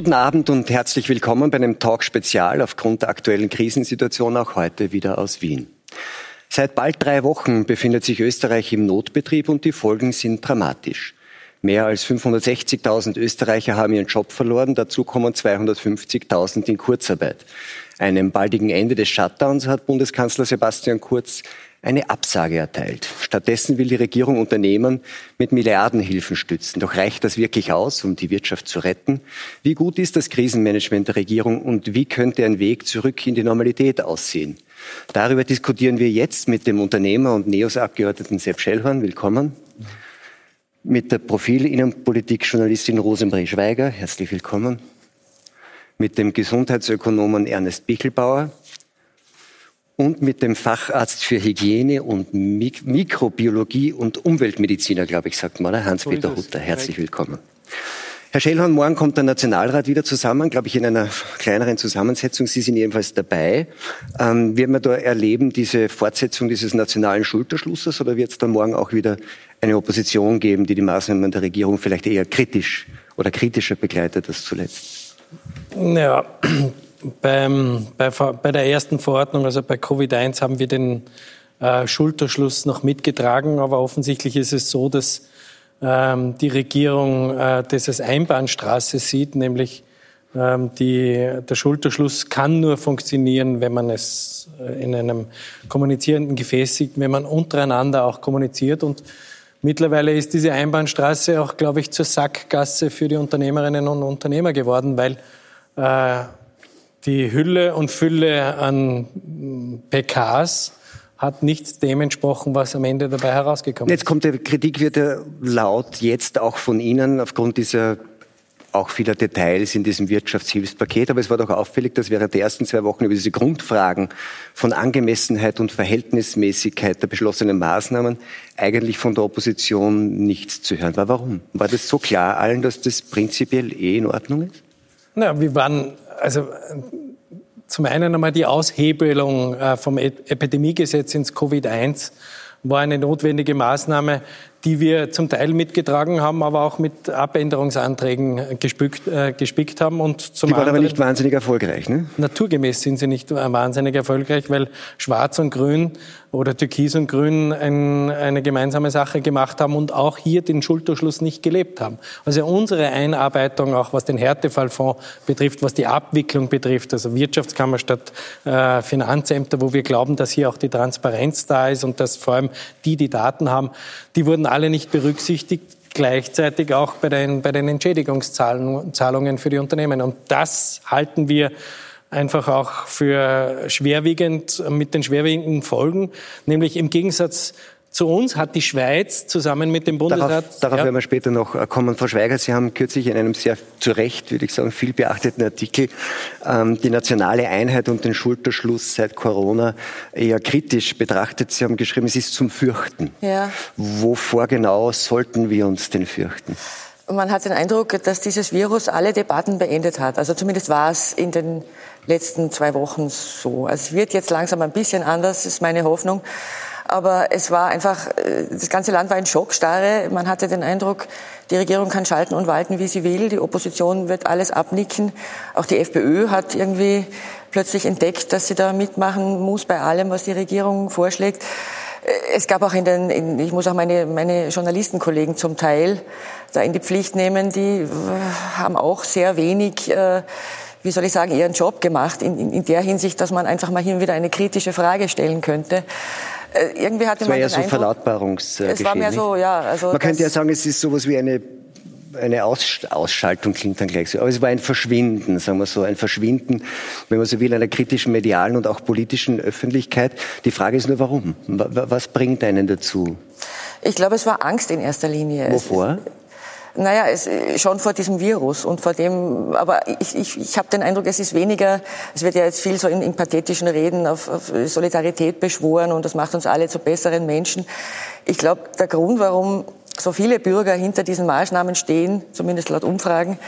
Guten Abend und herzlich willkommen bei einem Talk-Spezial aufgrund der aktuellen Krisensituation auch heute wieder aus Wien. Seit bald drei Wochen befindet sich Österreich im Notbetrieb und die Folgen sind dramatisch. Mehr als 560.000 Österreicher haben ihren Job verloren, dazu kommen 250.000 in Kurzarbeit. Einem baldigen Ende des Shutdowns hat Bundeskanzler Sebastian Kurz eine Absage erteilt. Stattdessen will die Regierung Unternehmen mit Milliardenhilfen stützen. Doch reicht das wirklich aus, um die Wirtschaft zu retten? Wie gut ist das Krisenmanagement der Regierung und wie könnte ein Weg zurück in die Normalität aussehen? Darüber diskutieren wir jetzt mit dem Unternehmer und NEOS-Abgeordneten Sepp Schellhorn. Willkommen. Mit der Profil-Innenpolitik-Journalistin Rosemary Schweiger. Herzlich willkommen. Mit dem Gesundheitsökonomen Ernest Bichelbauer und mit dem Facharzt für Hygiene und Mik Mikrobiologie und Umweltmediziner, glaube ich, sagt man, Hans-Peter Hutter. Herzlich willkommen. Herr Schellhorn, morgen kommt der Nationalrat wieder zusammen, glaube ich, in einer kleineren Zusammensetzung. Sie sind jedenfalls dabei. Ähm, wird man da erleben, diese Fortsetzung dieses nationalen Schulterschlusses oder wird es dann morgen auch wieder eine Opposition geben, die die Maßnahmen der Regierung vielleicht eher kritisch oder kritischer begleitet als zuletzt? Ja, beim, bei, bei, der ersten Verordnung, also bei Covid-1, haben wir den äh, Schulterschluss noch mitgetragen, aber offensichtlich ist es so, dass ähm, die Regierung äh, das als Einbahnstraße sieht, nämlich ähm, die, der Schulterschluss kann nur funktionieren, wenn man es äh, in einem kommunizierenden Gefäß sieht, wenn man untereinander auch kommuniziert. Und mittlerweile ist diese Einbahnstraße auch, glaube ich, zur Sackgasse für die Unternehmerinnen und Unternehmer geworden, weil äh, die Hülle und Fülle an PKs hat nichts dem entsprochen, was am Ende dabei herausgekommen ist. Jetzt kommt der Kritik wird ja laut jetzt auch von Ihnen aufgrund dieser auch vieler Details in diesem Wirtschaftshilfspaket. Aber es war doch auffällig, dass während der ersten zwei Wochen über diese Grundfragen von Angemessenheit und Verhältnismäßigkeit der beschlossenen Maßnahmen eigentlich von der Opposition nichts zu hören war. Warum? War das so klar allen, dass das prinzipiell eh in Ordnung ist? Na, wir waren also zum einen einmal die Aushebelung äh, vom Epidemiegesetz ins Covid-1 war eine notwendige Maßnahme, die wir zum Teil mitgetragen haben, aber auch mit Abänderungsanträgen gespickt, äh, gespickt haben. Und zum die waren anderen, aber nicht wahnsinnig erfolgreich, ne? Naturgemäß sind sie nicht wahnsinnig erfolgreich, weil Schwarz und Grün oder Türkis und Grün ein, eine gemeinsame Sache gemacht haben und auch hier den Schulterschluss nicht gelebt haben. Also unsere Einarbeitung, auch was den Härtefallfonds betrifft, was die Abwicklung betrifft, also Wirtschaftskammer statt äh, Finanzämter, wo wir glauben, dass hier auch die Transparenz da ist und dass vor allem die, die Daten haben, die wurden alle nicht berücksichtigt gleichzeitig auch bei den, bei den Entschädigungszahlungen für die Unternehmen. Und das halten wir einfach auch für schwerwiegend mit den schwerwiegenden Folgen, nämlich im Gegensatz zu uns hat die Schweiz zusammen mit dem Bundesrat. Darauf, darauf ja. werden wir später noch kommen. Frau Schweiger, Sie haben kürzlich in einem sehr zu Recht, würde ich sagen, viel beachteten Artikel ähm, die nationale Einheit und den Schulterschluss seit Corona eher kritisch betrachtet. Sie haben geschrieben, es ist zum Fürchten. Ja. Wovor genau sollten wir uns denn fürchten? Man hat den Eindruck, dass dieses Virus alle Debatten beendet hat. Also zumindest war es in den letzten zwei Wochen so. Also es wird jetzt langsam ein bisschen anders, ist meine Hoffnung. Aber es war einfach, äh, das ganze Land war in Schockstarre. Man hatte den Eindruck, die Regierung kann schalten und walten, wie sie will. Die Opposition wird alles abnicken. Auch die FPÖ hat irgendwie plötzlich entdeckt, dass sie da mitmachen muss bei allem, was die Regierung vorschlägt. Äh, es gab auch in den, in, ich muss auch meine, meine Journalistenkollegen zum Teil da in die Pflicht nehmen, die äh, haben auch sehr wenig äh, wie soll ich sagen, ihren Job gemacht, in, in, in der Hinsicht, dass man einfach mal hin und wieder eine kritische Frage stellen könnte. Äh, irgendwie hatte man ja so Eindruck, Verlautbarungsgeschehen. Es war mehr so, ja. Also man könnte ja sagen, es ist sowas wie eine eine Aus Ausschaltung klingt dann gleich so. Aber es war ein Verschwinden, sagen wir so, ein Verschwinden, wenn man so will, einer kritischen medialen und auch politischen Öffentlichkeit. Die Frage ist nur, warum? Was bringt einen dazu? Ich glaube, es war Angst in erster Linie. Wovor? Naja, es, schon vor diesem Virus und vor dem, aber ich, ich, ich habe den Eindruck, es ist weniger, es wird ja jetzt viel so in, in pathetischen Reden auf, auf Solidarität beschworen und das macht uns alle zu besseren Menschen. Ich glaube, der Grund, warum so viele Bürger hinter diesen Maßnahmen stehen, zumindest laut Umfragen,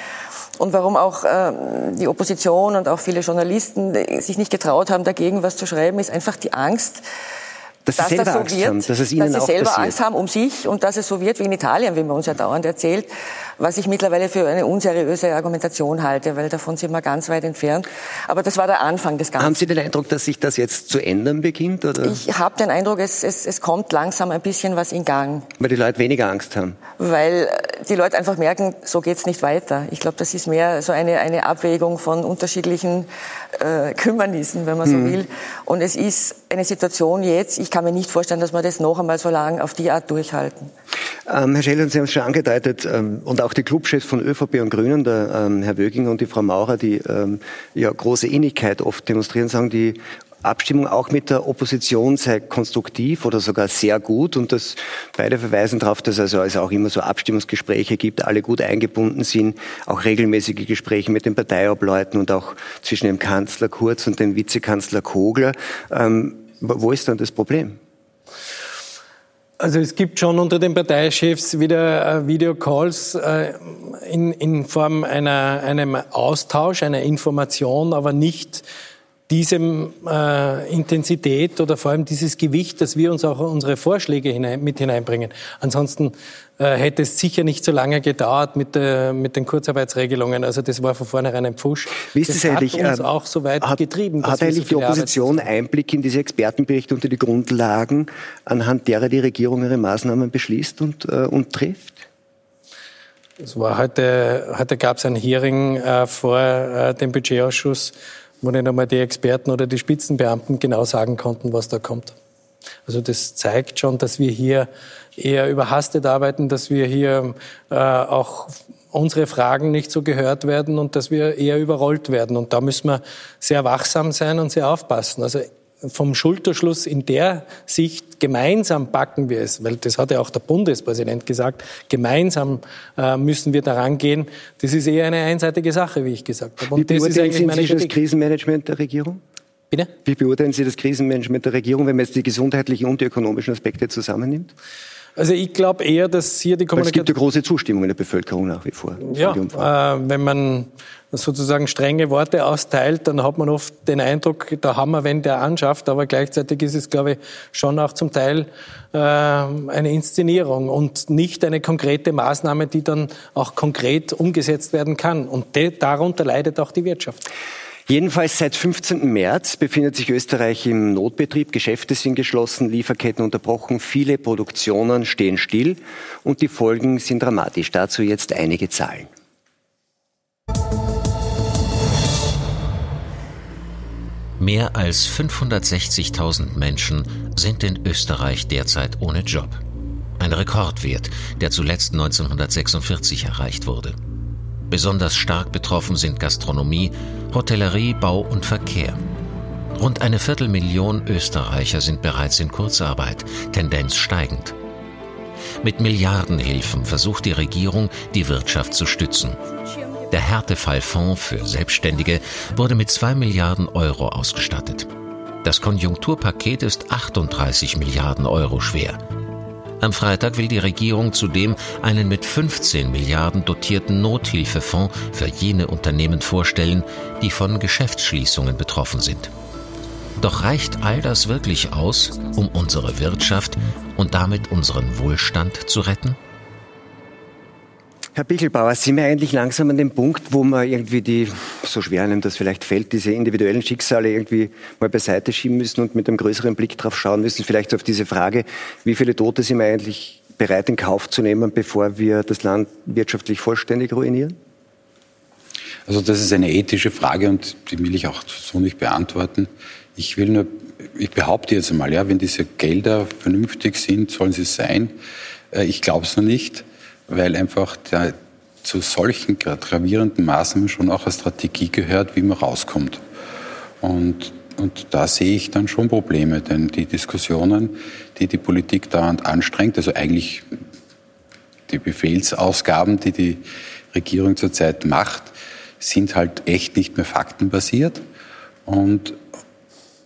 und warum auch äh, die Opposition und auch viele Journalisten sich nicht getraut haben, dagegen was zu schreiben, ist einfach die Angst, dass, dass das so Angst wird, haben, dass, es ihnen dass sie selber passiert. Angst haben um sich und dass es so wird wie in Italien, wie man uns ja dauernd erzählt, was ich mittlerweile für eine unseriöse Argumentation halte, weil davon sind wir ganz weit entfernt. Aber das war der Anfang des Ganzen. Haben Sie den Eindruck, dass sich das jetzt zu ändern beginnt? Oder? Ich habe den Eindruck, es, es, es kommt langsam ein bisschen was in Gang. Weil die Leute weniger Angst haben? Weil äh, die Leute einfach merken, so geht's nicht weiter. Ich glaube, das ist mehr so eine, eine Abwägung von unterschiedlichen äh, Kümmernissen, wenn man so mhm. will. Und es ist eine Situation jetzt, ich kann mir nicht vorstellen, dass wir das noch einmal so lange auf die Art durchhalten. Ähm, Herr Scheller, Sie haben es schon angedeutet, ähm, und auch die Clubchefs von ÖVP und Grünen, der ähm, Herr Wöginger und die Frau Maurer, die ähm, ja große Ähnlichkeit oft demonstrieren, sagen, die Abstimmung auch mit der Opposition sei konstruktiv oder sogar sehr gut und dass beide verweisen darauf, dass also es auch immer so Abstimmungsgespräche gibt, alle gut eingebunden sind, auch regelmäßige Gespräche mit den Parteiobleuten und auch zwischen dem Kanzler Kurz und dem Vizekanzler Kogler. Ähm, wo ist dann das Problem? Also es gibt schon unter den Parteichefs wieder äh, Videocalls äh, in, in Form einer, einem Austausch, einer Information, aber nicht diesem äh, Intensität oder vor allem dieses Gewicht, dass wir uns auch unsere Vorschläge hinein, mit hineinbringen. Ansonsten hätte es sicher nicht so lange gedauert mit, äh, mit den Kurzarbeitsregelungen. Also das war von vornherein ein Pfusch. Wie ist das, das eigentlich? Hat uns ähm, auch so weit hat, getrieben. Hat eigentlich so die Opposition Einblick in diese Expertenberichte in die Grundlagen, anhand derer die Regierung ihre Maßnahmen beschließt und, äh, und trifft? Es war heute, heute gab es ein Hearing äh, vor äh, dem Budgetausschuss wo nicht einmal die Experten oder die Spitzenbeamten genau sagen konnten, was da kommt. Also das zeigt schon, dass wir hier eher überhastet arbeiten, dass wir hier äh, auch unsere Fragen nicht so gehört werden und dass wir eher überrollt werden. Und da müssen wir sehr wachsam sein und sehr aufpassen. Also vom Schulterschluss in der Sicht gemeinsam packen wir es, weil das hat ja auch der Bundespräsident gesagt, gemeinsam äh, müssen wir daran gehen. Das ist eher eine einseitige Sache, wie ich gesagt habe. Und wie das ist eigentlich meine Sie das Krisenmanagement der Regierung? Bitte? Wie beurteilen Sie das Krisenmanagement der Regierung, wenn man jetzt die gesundheitlichen und die ökonomischen Aspekte zusammennimmt? Also ich glaube eher, dass hier die Kommunikation... Es gibt ja große Zustimmung in der Bevölkerung nach wie vor. Ja, äh, wenn man sozusagen strenge Worte austeilt, dann hat man oft den Eindruck, da haben wir wenn der anschafft, aber gleichzeitig ist es, glaube ich, schon auch zum Teil äh, eine Inszenierung und nicht eine konkrete Maßnahme, die dann auch konkret umgesetzt werden kann. Und de, darunter leidet auch die Wirtschaft. Jedenfalls seit 15. März befindet sich Österreich im Notbetrieb. Geschäfte sind geschlossen, Lieferketten unterbrochen, viele Produktionen stehen still und die Folgen sind dramatisch. Dazu jetzt einige Zahlen. Mehr als 560.000 Menschen sind in Österreich derzeit ohne Job. Ein Rekordwert, der zuletzt 1946 erreicht wurde. Besonders stark betroffen sind Gastronomie, Hotellerie, Bau und Verkehr. Rund eine Viertelmillion Österreicher sind bereits in Kurzarbeit, Tendenz steigend. Mit Milliardenhilfen versucht die Regierung, die Wirtschaft zu stützen. Der Härtefallfonds für Selbstständige wurde mit 2 Milliarden Euro ausgestattet. Das Konjunkturpaket ist 38 Milliarden Euro schwer. Am Freitag will die Regierung zudem einen mit 15 Milliarden dotierten Nothilfefonds für jene Unternehmen vorstellen, die von Geschäftsschließungen betroffen sind. Doch reicht all das wirklich aus, um unsere Wirtschaft und damit unseren Wohlstand zu retten? Herr Bichelbauer, sind wir eigentlich langsam an dem Punkt, wo man irgendwie die, so schwer einem das vielleicht fällt, diese individuellen Schicksale irgendwie mal beiseite schieben müssen und mit einem größeren Blick drauf schauen müssen, vielleicht auf diese Frage, wie viele Tote sind wir eigentlich bereit in Kauf zu nehmen, bevor wir das Land wirtschaftlich vollständig ruinieren? Also das ist eine ethische Frage und die will ich auch so nicht beantworten. Ich will nur, ich behaupte jetzt einmal, ja, wenn diese Gelder vernünftig sind, sollen sie sein. Äh, ich glaube es noch nicht weil einfach der, zu solchen gravierenden Maßnahmen schon auch eine Strategie gehört, wie man rauskommt. Und, und da sehe ich dann schon Probleme, denn die Diskussionen, die die Politik dauernd anstrengt, also eigentlich die Befehlsausgaben, die die Regierung zurzeit macht, sind halt echt nicht mehr faktenbasiert. Und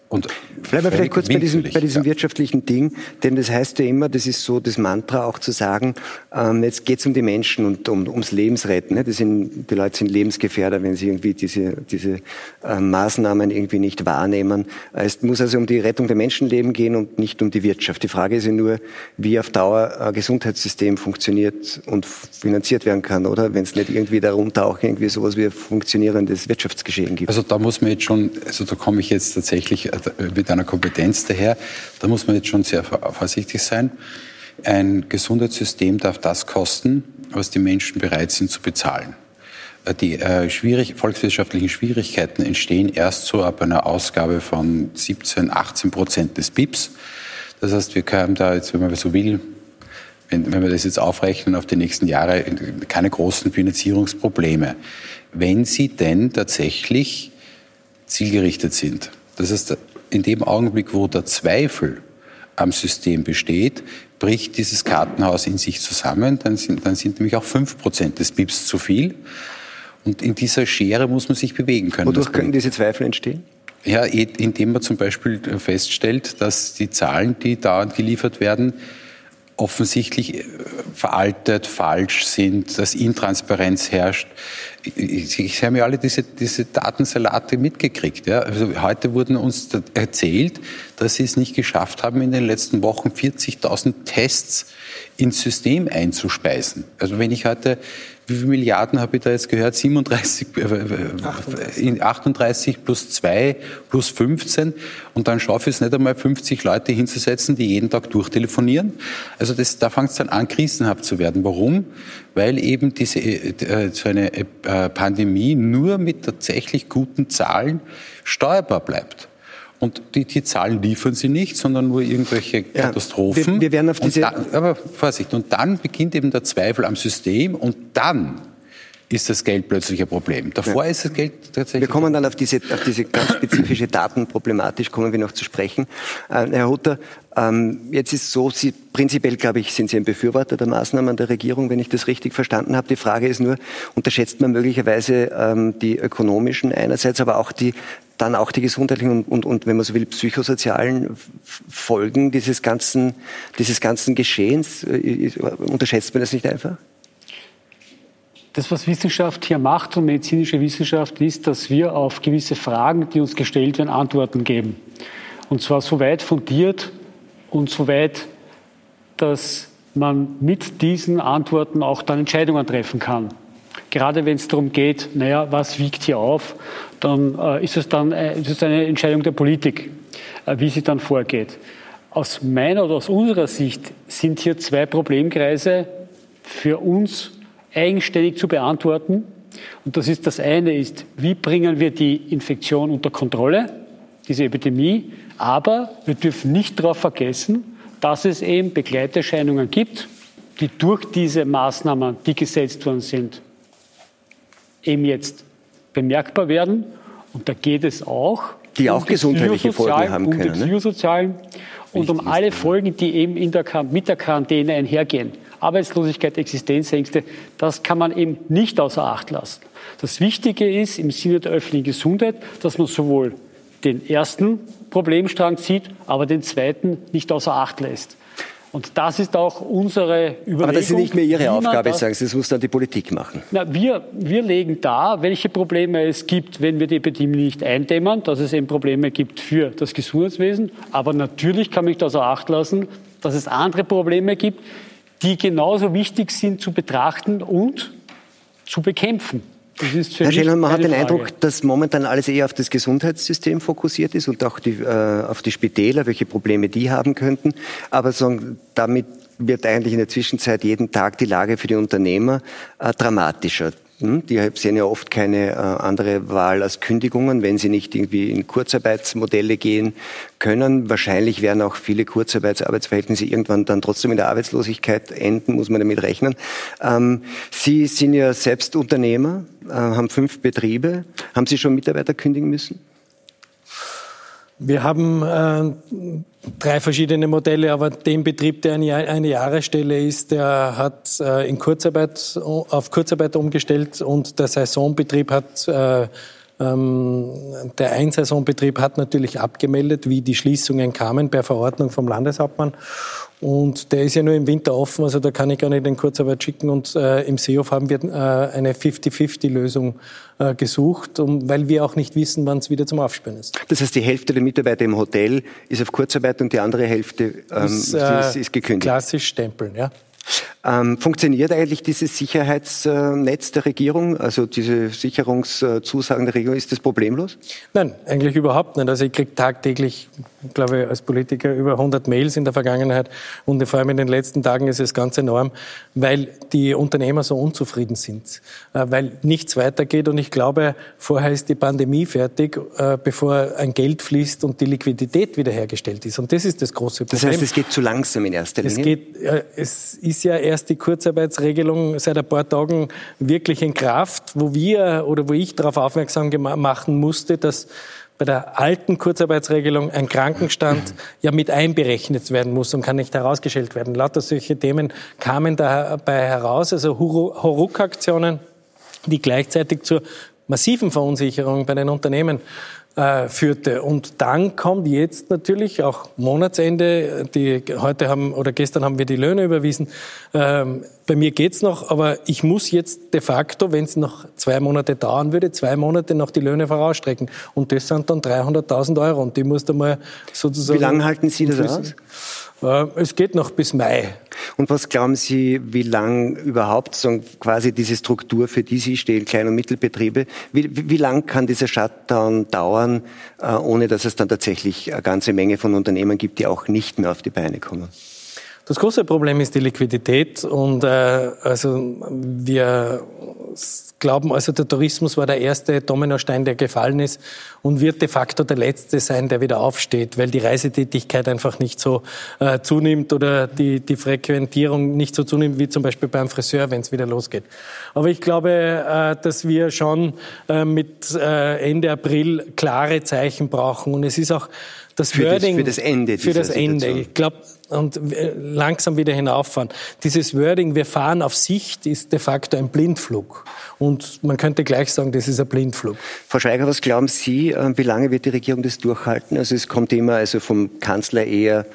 und Bleiben wir vielleicht kurz bei diesem, bei diesem ja. wirtschaftlichen Ding, denn das heißt ja immer, das ist so das Mantra auch zu sagen, ähm, jetzt geht es um die Menschen und um, ums Lebensretten. Ne? Das sind, die Leute sind Lebensgefährder, wenn sie irgendwie diese, diese äh, Maßnahmen irgendwie nicht wahrnehmen. Es muss also um die Rettung der Menschenleben gehen und nicht um die Wirtschaft. Die Frage ist ja nur, wie auf Dauer ein Gesundheitssystem funktioniert und finanziert werden kann, oder? Wenn es nicht irgendwie darunter auch irgendwie sowas wie ein funktionierendes Wirtschaftsgeschehen gibt. Also da muss man jetzt schon, also da komme ich jetzt tatsächlich äh, mit einer Kompetenz daher, da muss man jetzt schon sehr vorsichtig sein. Ein Gesundheitssystem darf das kosten, was die Menschen bereit sind zu bezahlen. Äh, die äh, schwierig, volkswirtschaftlichen Schwierigkeiten entstehen erst so ab einer Ausgabe von 17, 18 Prozent des BIPs. Das heißt, wir haben da jetzt, wenn man so will, wenn, wenn wir das jetzt aufrechnen auf die nächsten Jahre, keine großen Finanzierungsprobleme. Wenn sie denn tatsächlich zielgerichtet sind. Das heißt, in dem Augenblick, wo der Zweifel am System besteht, bricht dieses Kartenhaus in sich zusammen, dann sind, dann sind nämlich auch fünf Prozent des BIPs zu viel. Und in dieser Schere muss man sich bewegen können. Wodurch können diese Zweifel entstehen? Ja, indem man zum Beispiel feststellt, dass die Zahlen, die da geliefert werden, offensichtlich äh, veraltet, falsch sind, dass Intransparenz herrscht. Ich, ich habe ja alle diese, diese Datensalate mitgekriegt. Ja. Also heute wurden uns erzählt, dass sie es nicht geschafft haben, in den letzten Wochen 40.000 Tests ins System einzuspeisen. Also wenn ich heute wie viele Milliarden habe ich da jetzt gehört? 37, äh, 38 plus 2 plus 15. Und dann schaffe ich es nicht einmal 50 Leute hinzusetzen, die jeden Tag durchtelefonieren. Also das, da fängt es dann an, krisenhaft zu werden. Warum? Weil eben diese, äh, so eine äh, Pandemie nur mit tatsächlich guten Zahlen steuerbar bleibt. Und die, die Zahlen liefern sie nicht, sondern nur irgendwelche Katastrophen. Wir, wir werden auf diese. Dann, aber Vorsicht, und dann beginnt eben der Zweifel am System und dann ist das Geld plötzlich ein Problem. Davor ja. ist das Geld tatsächlich. Wir kommen dann auf diese, auf diese ganz spezifische Datenproblematik, kommen wir noch zu sprechen. Äh, Herr Hutter, ähm, jetzt ist so, Sie, prinzipiell, glaube ich, sind Sie ein Befürworter der Maßnahmen der Regierung, wenn ich das richtig verstanden habe. Die Frage ist nur, unterschätzt man möglicherweise ähm, die ökonomischen einerseits, aber auch die dann auch die gesundheitlichen und, und, und, wenn man so will, psychosozialen Folgen dieses ganzen, dieses ganzen Geschehens. Äh, unterschätzt man das nicht einfach? Das, was Wissenschaft hier macht und medizinische Wissenschaft, ist, dass wir auf gewisse Fragen, die uns gestellt werden, Antworten geben. Und zwar so weit fundiert und so weit, dass man mit diesen Antworten auch dann Entscheidungen treffen kann. Gerade wenn es darum geht, naja, was wiegt hier auf, dann äh, ist es dann äh, ist es eine Entscheidung der Politik, äh, wie sie dann vorgeht. Aus meiner oder aus unserer Sicht sind hier zwei Problemkreise für uns eigenständig zu beantworten. Und das ist das eine ist, wie bringen wir die Infektion unter Kontrolle, diese Epidemie. Aber wir dürfen nicht darauf vergessen, dass es eben Begleiterscheinungen gibt, die durch diese Maßnahmen, die gesetzt worden sind, eben jetzt bemerkbar werden. Und da geht es auch die auch um gesundheitliche Folgen haben können. Um die psychosozialen ne? und um alle Folgen, die eben der, mit der Quarantäne einhergehen. Arbeitslosigkeit, Existenzängste, das kann man eben nicht außer Acht lassen. Das Wichtige ist im Sinne der öffentlichen Gesundheit, dass man sowohl den ersten Problemstrang zieht, aber den zweiten nicht außer Acht lässt. Und das ist auch unsere Überlegung. Aber das ist nicht mehr Ihre Aufgabe, sagen Sie, das muss dann die Politik machen. Na, wir, wir legen dar, welche Probleme es gibt, wenn wir die Epidemie nicht eindämmen, dass es eben Probleme gibt für das Gesundheitswesen. Aber natürlich kann mich das auch acht lassen, dass es andere Probleme gibt, die genauso wichtig sind zu betrachten und zu bekämpfen. Herr Schellmann, man hat den Frage. Eindruck, dass momentan alles eher auf das Gesundheitssystem fokussiert ist und auch die, äh, auf die Spitäler, welche Probleme die haben könnten. Aber so, damit wird eigentlich in der Zwischenzeit jeden Tag die Lage für die Unternehmer äh, dramatischer. Hm? Die sehen ja oft keine äh, andere Wahl als Kündigungen, wenn sie nicht irgendwie in Kurzarbeitsmodelle gehen können. Wahrscheinlich werden auch viele Kurzarbeitsarbeitsverhältnisse irgendwann dann trotzdem in der Arbeitslosigkeit enden, muss man damit rechnen. Ähm, sie sind ja selbst Unternehmer, äh, haben fünf Betriebe. Haben Sie schon Mitarbeiter kündigen müssen? Wir haben äh, drei verschiedene Modelle, aber den Betrieb, der eine, Jahresstelle ist, der hat äh, in Kurzarbeit, auf Kurzarbeit umgestellt und der Saisonbetrieb hat äh, Ähm, der Einsaisonbetrieb hat natürlich abgemeldet, wie die Schließungen kamen per Verordnung vom Landeshauptmann. Und der ist ja nur im Winter offen, also da kann ich gar nicht in Kurzarbeit schicken. Und äh, im Seehof haben wir äh, eine 50-50-Lösung äh, gesucht, um, weil wir auch nicht wissen, wann es wieder zum Aufspüren ist. Das heißt, die Hälfte der Mitarbeiter im Hotel ist auf Kurzarbeit und die andere Hälfte ähm, ist, äh, ist, ist gekündigt. Klassisch stempeln, ja. Ähm, funktioniert eigentlich dieses Sicherheitsnetz der Regierung, also diese Sicherungszusagen der Regierung, ist das problemlos? Nein, eigentlich überhaupt nicht. Also ich kriege tagtäglich, glaube ich, als Politiker über 100 Mails in der Vergangenheit und vor allem in den letzten Tagen ist es ganz enorm, weil die Unternehmer so unzufrieden sind, äh, weil nichts weitergeht und ich glaube, vorher ist die Pandemie fertig, äh, bevor ein Geld fließt und die Liquidität wiederhergestellt ist. Und das ist das große Problem. Das heißt, es geht zu langsam in erster Linie? Es, geht, es ist ja erst die Kurzarbeitsregelung seit ein paar Tagen wirklich in Kraft, wo wir oder wo ich darauf aufmerksam machen musste, dass bei der alten Kurzarbeitsregelung ein Krankenstand ja mit einberechnet werden muss und kann nicht herausgestellt werden. Lauter solche Themen kamen dabei heraus, also Hauruck-Aktionen, die gleichzeitig zur massiven Verunsicherung bei den Unternehmen äh, führte. Und dann kommt jetzt natürlich auch Monatsende. Die, heute haben oder gestern haben wir die Löhne überwiesen. Ähm, bei mir geht's noch, aber ich muss jetzt de facto, wenn es noch zwei Monate dauern würde, zwei Monate noch die Löhne vorausstrecken. Und das sind dann 300.000 Euro. Und die musst du mal sozusagen. Wie lange halten Sie das aus? Äh, es geht noch bis Mai. Und was glauben Sie, wie lang überhaupt so quasi diese Struktur, für die Sie stehen, Klein- und Mittelbetriebe, wie, wie lang kann dieser Shutdown dauern, äh, ohne dass es dann tatsächlich eine ganze Menge von Unternehmen gibt, die auch nicht mehr auf die Beine kommen? Das große Problem ist die Liquidität und äh, also wir glauben, also der Tourismus war der erste Dominostein, der gefallen ist und wird de facto der letzte sein, der wieder aufsteht, weil die Reisetätigkeit einfach nicht so äh, zunimmt oder die, die Frequentierung nicht so zunimmt wie zum Beispiel beim Friseur, wenn es wieder losgeht. Aber ich glaube, äh, dass wir schon äh, mit äh, Ende April klare Zeichen brauchen und es ist auch das für Wording das, für das Ende. Für das Ende. Ich glaube, und langsam wieder hinauffahren. Dieses Wording, wir fahren auf Sicht, ist de facto ein Blindflug. Und man könnte gleich sagen, das ist ein Blindflug. Frau Schweiger, was glauben Sie, äh, wie lange wird die Regierung das durchhalten? Also es kommt immer also vom Kanzler eher,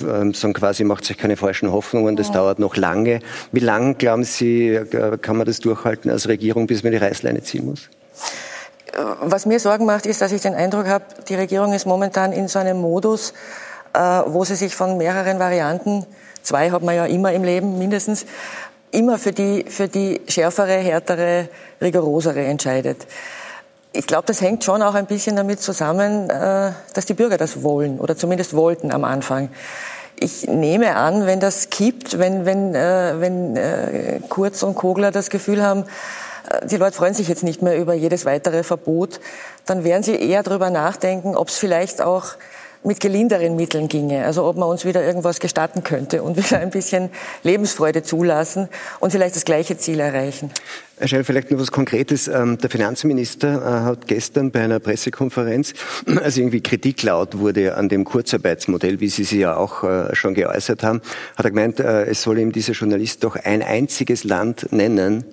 ähm, sagen quasi, macht sich keine falschen Hoffnungen, das ja. dauert noch lange. Wie lange, glauben Sie, äh, kann man das durchhalten als Regierung, bis man die Reißleine ziehen muss? Äh, was mir Sorgen macht, ist, dass ich den Eindruck habe, die Regierung ist momentan in so einem Modus, wo sie sich von mehreren Varianten, zwei hat man ja immer im Leben mindestens, immer für die, für die schärfere, härtere, rigorosere entscheidet. Ich glaube, das hängt schon auch ein bisschen damit zusammen, äh, dass die Bürger das wollen oder zumindest wollten am Anfang. Ich nehme an, wenn das kippt, wenn, wenn, äh, wenn Kurz und Kogler das Gefühl haben, die Leute freuen sich jetzt nicht mehr über jedes weitere Verbot, dann werden sie eher darüber nachdenken, ob es vielleicht auch mit gelinderen Mitteln ginge. Also ob man uns wieder irgendwas gestatten könnte und wieder ein bisschen Lebensfreude zulassen und vielleicht das gleiche Ziel erreichen. Herr Schell, vielleicht noch was Konkretes. Ähm, der Finanzminister äh, hat gestern bei einer Pressekonferenz, als irgendwie Kritik laut wurde an dem Kurzarbeitsmodell, wie Sie sie ja auch äh, schon geäußert haben, hat er gemeint, äh, es soll ihm dieser Journalist doch ein einziges Land nennen,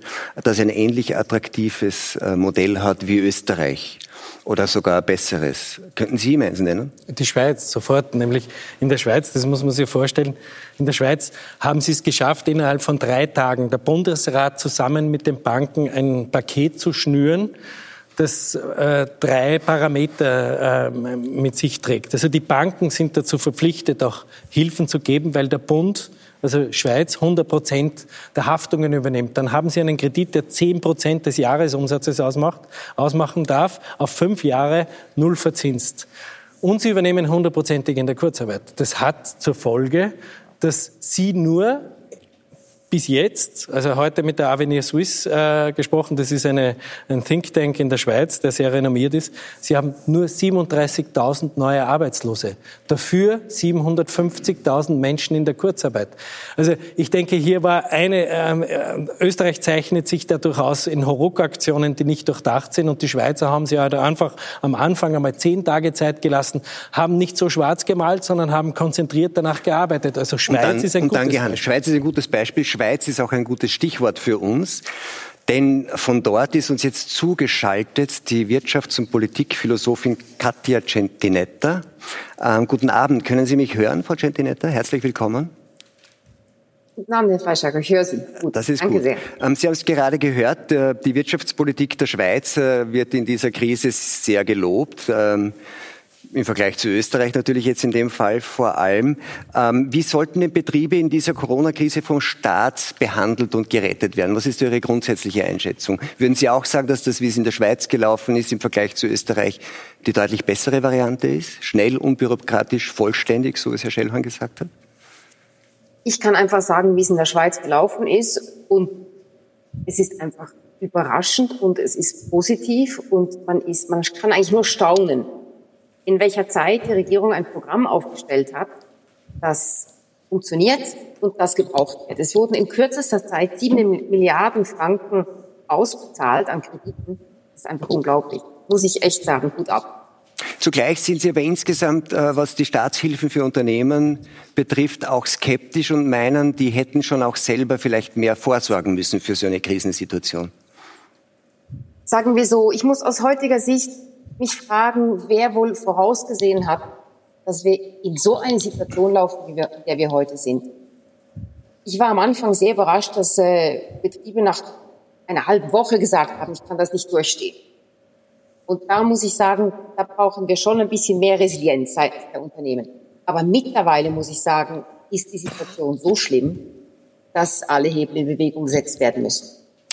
das ein ähnlich attraktives Modell hat wie Österreich oder sogar besseres. Könnten Sie ihm eins nennen? Die Schweiz, sofort. Nämlich in der Schweiz, das muss man sich vorstellen, in der Schweiz haben sie es geschafft, innerhalb von drei Tagen der Bundesrat zusammen mit den Banken ein Paket zu schnüren, das äh, drei Parameter äh, mit sich trägt. Also die Banken sind dazu verpflichtet, auch Hilfen zu geben, weil der Bund also Schweiz 100 Prozent der Haftungen übernimmt, dann haben Sie einen Kredit, der 10 Prozent des Jahresumsatzes ausmacht, ausmachen darf, auf fünf Jahre null verzinst. Und Sie übernehmen hundertprozentig in der Kurzarbeit. Das hat zur Folge, dass Sie nur bis jetzt, also heute mit der Avenir Suisse äh, gesprochen, das ist eine, ein Think Tank in der Schweiz, der sehr renommiert ist. Sie haben nur 37.000 neue Arbeitslose. Dafür 750.000 Menschen in der Kurzarbeit. Also ich denke, hier war eine, ähm, äh, Österreich zeichnet sich da durchaus in Hauruck-Aktionen, die nicht durchdacht sind und die Schweizer haben sie halt einfach am Anfang einmal zehn Tage Zeit gelassen, haben nicht so schwarz gemalt, sondern haben konzentriert danach gearbeitet. Also Schweiz dann, ist ein gutes Beispiel. Schweiz ist ein gutes Beispiel. Schweiz ist auch ein gutes Stichwort für uns. Denn von dort ist uns jetzt zugeschaltet die Wirtschafts- und Politikphilosophin Katja Centinetta. Ähm, guten Abend, können Sie mich hören, Frau Centinetta? Herzlich willkommen. Guten Abend, Herr Freischlager, ich höre Sie. Gut. Das ist Danke gut. Sehr. Ähm, Sie haben es gerade gehört, äh, die Wirtschaftspolitik der Schweiz äh, wird in dieser Krise sehr gelobt. Ähm, im Vergleich zu Österreich natürlich jetzt in dem Fall vor allem. Ähm, wie sollten denn Betriebe in dieser Corona-Krise vom Staat behandelt und gerettet werden? Was ist Ihre grundsätzliche Einschätzung? Würden Sie auch sagen, dass das, wie es in der Schweiz gelaufen ist, im Vergleich zu Österreich die deutlich bessere Variante ist? Schnell, unbürokratisch, vollständig, so wie es Herr Schellhorn gesagt hat? Ich kann einfach sagen, wie es in der Schweiz gelaufen ist und es ist einfach überraschend und es ist positiv und man ist, man kann eigentlich nur staunen, in welcher Zeit die Regierung ein Programm aufgestellt hat, das funktioniert und das gebraucht wird. Es wurden in kürzester Zeit sieben Milliarden Franken ausbezahlt an Krediten. Das ist einfach unglaublich. Muss ich echt sagen, gut ab. Zugleich sind Sie aber insgesamt, äh, was die Staatshilfen für Unternehmen betrifft, auch skeptisch und meinen, die hätten schon auch selber vielleicht mehr vorsorgen müssen für so eine Krisensituation. Sagen wir so, ich muss aus heutiger Sicht mich fragen, wer wohl vorausgesehen hat, dass wir in so eine Situation laufen, in der wir heute sind. Ich war am Anfang sehr überrascht, dass äh, Betriebe nach einer halben Woche gesagt haben, ich kann das nicht durchstehen. Und da muss ich sagen, da brauchen wir schon ein bisschen mehr Resilienz seitens der Unternehmen. Aber mittlerweile muss ich sagen, ist die Situation so schlimm, dass alle Hebel in Bewegung gesetzt werden müssen.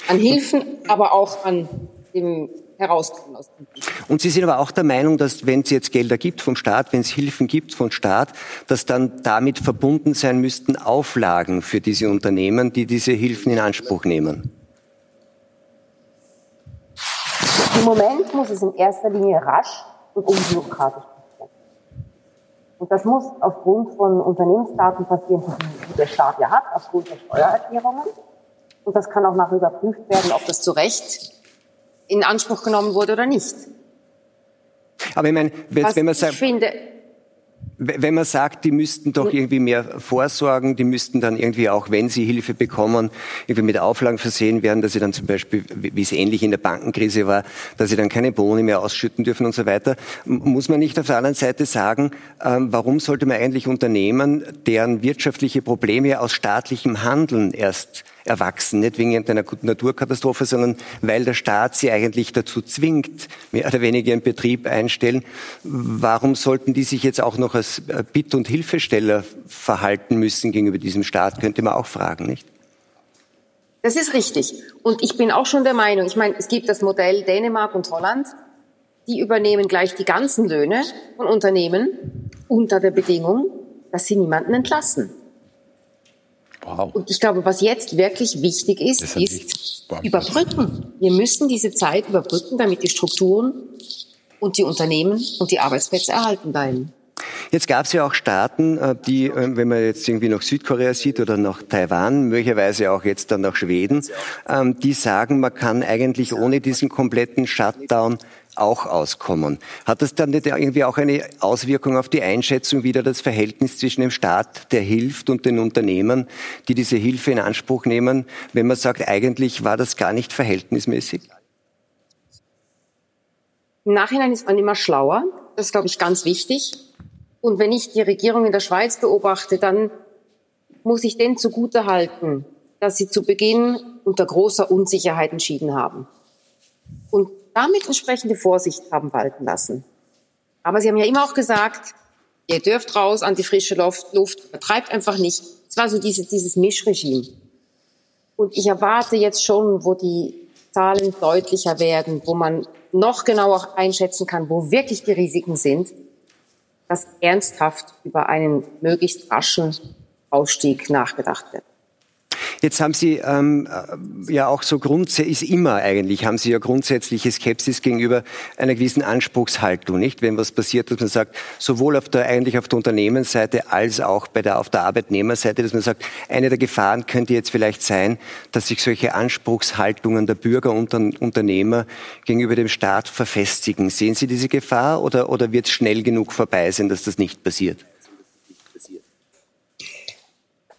An Hilfen, aber auch an dem herauskommen aus dem Und Sie sind aber auch der Meinung, dass wenn es jetzt Gelder gibt vom Staat, wenn es Hilfen gibt vom Staat, dass dann damit verbunden sein müssten Auflagen für diese Unternehmen, die diese Hilfen in Anspruch nehmen? Im Moment muss es in erster Linie rasch und unbürokratisch passieren. Und das muss aufgrund von Unternehmensdaten passieren, die der Staat ja hat, aufgrund der Steuererklärungen. Und das kann auch nachher überprüft werden, ob das zu Recht in Anspruch genommen wurde oder nicht. Aber ich meine, wenn man sagt, finde, wenn man sagt, die müssten doch irgendwie mehr vorsorgen, die müssten dann irgendwie auch, wenn sie Hilfe bekommen, irgendwie mit Auflagen versehen werden, dass sie dann zum Beispiel, wie es ähnlich in der Bankenkrise war, dass sie dann keine Boni mehr ausschütten dürfen und so weiter, muss man nicht auf der anderen Seite sagen, ähm, warum sollte man eigentlich Unternehmen, deren wirtschaftliche Probleme aus staatlichem Handeln erst erwachsen, nicht wegen irgendeiner Naturkatastrophe, sondern weil der Staat sie eigentlich dazu zwingt, mehr oder weniger einen Betrieb einstellen. Warum sollten die sich jetzt auch noch als äh, Bitt- und Hilfesteller verhalten müssen gegenüber diesem Staat, könnte man auch fragen, nicht? Das ist richtig. Und ich bin auch schon der Meinung, ich meine, es gibt das Modell Dänemark und Holland, die übernehmen gleich die ganzen Löhne von Unternehmen unter der Bedingung, dass sie niemanden entlassen. Wow. Und ich glaube, was jetzt wirklich wichtig ist, ist, ist überbrücken. Wir müssen diese Zeit überbrücken, damit die Strukturen und die Unternehmen und die Arbeitsplätze erhalten bleiben. Jetzt gab es ja auch Staaten, äh, die, äh, wenn man jetzt irgendwie nach Südkorea sieht oder nach Taiwan, möglicherweise auch jetzt dann nach Schweden, ähm, die sagen, man kann eigentlich ohne diesen kompletten Shutdown auch auskommen. Hat das dann nicht irgendwie auch eine Auswirkung auf die Einschätzung wieder das Verhältnis zwischen dem Staat, der hilft, und den Unternehmen, die diese Hilfe in Anspruch nehmen, wenn man sagt, eigentlich war das gar nicht verhältnismäßig? Im Nachhinein ist man immer schlauer. Das ist, glaube ich, ganz wichtig. Und wenn ich die Regierung in der Schweiz beobachte, dann muss ich denen zugute halten, dass sie zu Beginn unter großer Unsicherheit entschieden haben. Damit entsprechende Vorsicht haben walten lassen. Aber Sie haben ja immer auch gesagt, ihr dürft raus an die frische Luft, Luft vertreibt einfach nicht. Es war so diese, dieses Mischregime. Und ich erwarte jetzt schon, wo die Zahlen deutlicher werden, wo man noch genauer einschätzen kann, wo wirklich die Risiken sind, dass ernsthaft über einen möglichst raschen Ausstieg nachgedacht wird. Jetzt haben Sie ähm, äh, ja auch so grundsätzlich, ist immer eigentlich, haben Sie ja grundsätzliche Skepsis gegenüber einer gewissen Anspruchshaltung, nicht? Wenn was passiert, dass man sagt, sowohl auf der, eigentlich auf der Unternehmensseite als auch bei der, auf der Arbeitnehmerseite, dass man sagt, eine der Gefahren könnte jetzt vielleicht sein, dass sich solche Anspruchshaltungen der Bürger und Unternehmer gegenüber dem Staat verfestigen. Sehen Sie diese Gefahr oder, oder wird es schnell genug vorbei sein, dass das nicht passiert?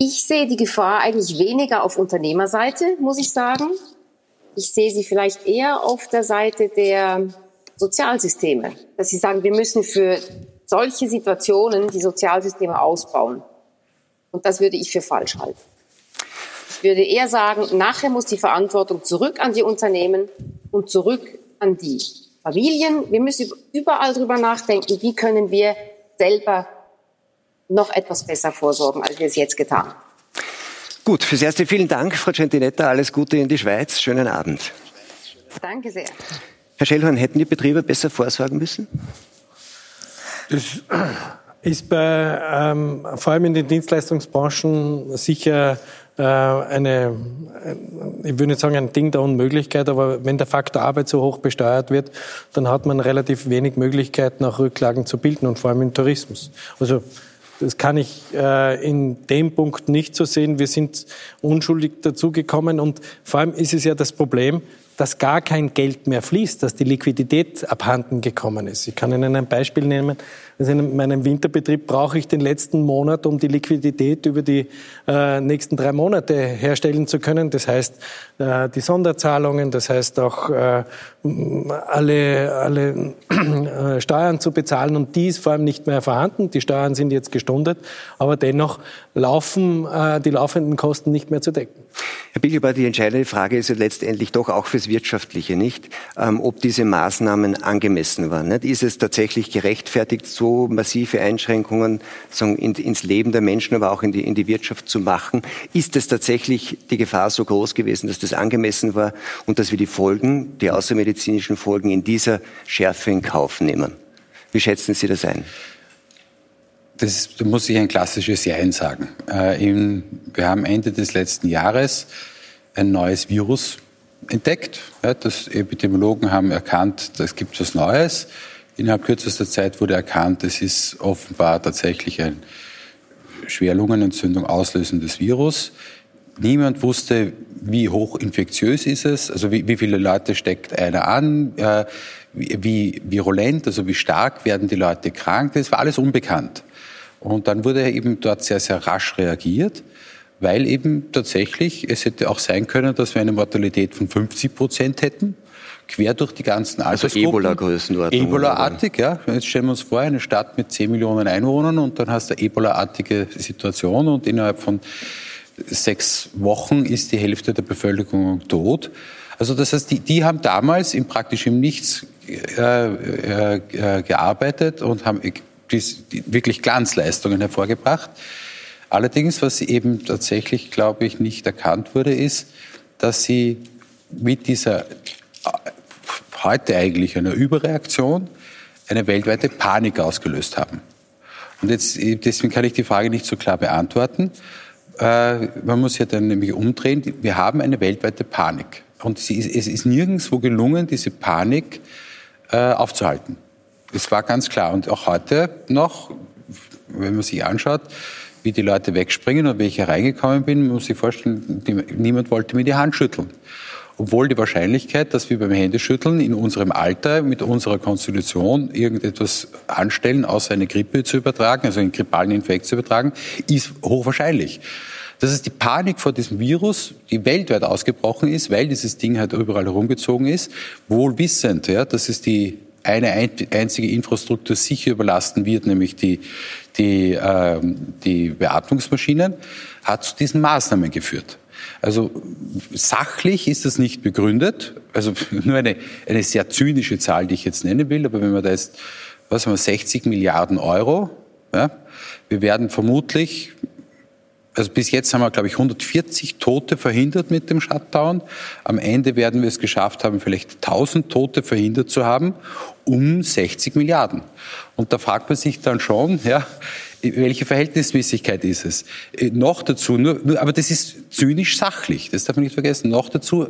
Ich sehe die Gefahr eigentlich weniger auf Unternehmerseite, muss ich sagen. Ich sehe sie vielleicht eher auf der Seite der Sozialsysteme, dass sie sagen, wir müssen für solche Situationen die Sozialsysteme ausbauen. Und das würde ich für falsch halten. Ich würde eher sagen, nachher muss die Verantwortung zurück an die Unternehmen und zurück an die Familien. Wir müssen überall drüber nachdenken, wie können wir selber noch etwas besser vorsorgen, als wir es jetzt getan haben. Gut, fürs Erste vielen Dank, Frau Centinetta. Alles Gute in die Schweiz. Schönen Abend. Danke sehr. Herr Schellhorn, hätten die Betriebe besser vorsorgen müssen? Das ist bei, ähm, vor allem in den Dienstleistungsbranchen sicher äh, eine, ich würde nicht sagen ein Ding der Unmöglichkeit, aber wenn der Faktor Arbeit so hoch besteuert wird, dann hat man relativ wenig Möglichkeiten, auch Rücklagen zu bilden und vor allem im Tourismus. Also das kann ich äh, in dem Punkt nicht so sehen. Wir sind unschuldig dazugekommen und vor allem ist es ja das Problem, dass gar kein Geld mehr fließt, dass die Liquidität abhanden gekommen ist. Ich kann Ihnen ein Beispiel nehmen. In meinem Winterbetrieb brauche ich den letzten Monat, um die Liquidität über die äh, nächsten drei Monate herstellen zu können. Das heißt, äh, die Sonderzahlungen, das heißt auch äh, alle, alle äh, Steuern zu bezahlen. Und die ist vor allem nicht mehr vorhanden. Die Steuern sind jetzt gestundet, aber dennoch laufen äh, die laufenden Kosten nicht mehr zu decken. Herr Bigelbar, die entscheidende Frage ist ja letztendlich doch auch fürs Wirtschaftliche, nicht? Ähm, ob diese Maßnahmen angemessen waren. Nicht? Ist es tatsächlich gerechtfertigt, so massive Einschränkungen sagen, in, ins Leben der Menschen, aber auch in die, in die Wirtschaft zu machen? Ist es tatsächlich die Gefahr so groß gewesen, dass das angemessen war und dass wir die Folgen, die außermedizinischen Folgen in dieser Schärfe in Kauf nehmen? Wie schätzen Sie das ein? Das, da muss ich ein klassisches Jein sagen. Äh, im, wir haben Ende des letzten Jahres ein neues Virus entdeckt. Ja, das Epidemiologen haben erkannt, es gibt was Neues. Innerhalb kürzester Zeit wurde erkannt, es ist offenbar tatsächlich ein Schwerlungenentzündung auslösendes Virus. Niemand wusste, wie hoch infektiös ist es, also wie, wie viele Leute steckt einer an, äh, wie, wie virulent, also wie stark werden die Leute krank. Das war alles unbekannt. Und dann wurde eben dort sehr, sehr rasch reagiert, weil eben tatsächlich es hätte auch sein können, dass wir eine Mortalität von 50 Prozent hätten quer durch die ganzen also Altersgruppen. Also Ebola-Größenordnung. Ebola-artig, ja. Jetzt stellen wir uns vor, eine Stadt mit 10 Millionen Einwohnern und dann hast du eine Ebola-artige Situation und innerhalb von sechs Wochen ist die Hälfte der Bevölkerung tot. Also das heißt, die, die haben damals in praktisch im Nichts äh, äh, äh gearbeitet und haben wirklich Glanzleistungen hervorgebracht. Allerdings, was eben tatsächlich, glaube ich, nicht erkannt wurde, ist, dass sie mit dieser heute eigentlich einer Überreaktion eine weltweite Panik ausgelöst haben. Und jetzt, deswegen kann ich die Frage nicht so klar beantworten. Äh, man muss ja dann nämlich umdrehen. Wir haben eine weltweite Panik. Und es ist nirgendwo gelungen, diese Panik äh, aufzuhalten. Das war ganz klar. Und auch heute noch, wenn man sich anschaut, wie die Leute wegspringen und wie ich hereingekommen bin, muss ich vorstellen, niemand wollte mir die Hand schütteln. Obwohl die Wahrscheinlichkeit, dass wir beim Händeschütteln in unserem Alter mit unserer Konstitution irgendetwas anstellen, außer eine Grippe zu übertragen, also einen grippalen Infekt zu übertragen, ist hochwahrscheinlich. Das ist die Panik vor diesem Virus, die weltweit ausgebrochen ist, weil dieses Ding halt überall herumgezogen ist, wohl wissend, ja, dass es die eine einzige Infrastruktur sicher überlasten wird, nämlich die, die, äh, die Beatmungsmaschinen, hat zu diesen Maßnahmen geführt. Also sachlich ist das nicht begründet. Also nur eine, eine sehr zynische Zahl, die ich jetzt nennen will. Aber wenn man da jetzt, was haben wir, 60 Milliarden Euro, ja, wir werden vermutlich also bis jetzt haben wir, glaube ich, 140 Tote verhindert mit dem Shutdown. Am Ende werden wir es geschafft haben, vielleicht 1000 Tote verhindert zu haben, um 60 Milliarden. Und da fragt man sich dann schon, ja, welche Verhältnismäßigkeit ist es? Äh, noch dazu, nur, nur, aber das ist zynisch sachlich, das darf man nicht vergessen. Noch dazu,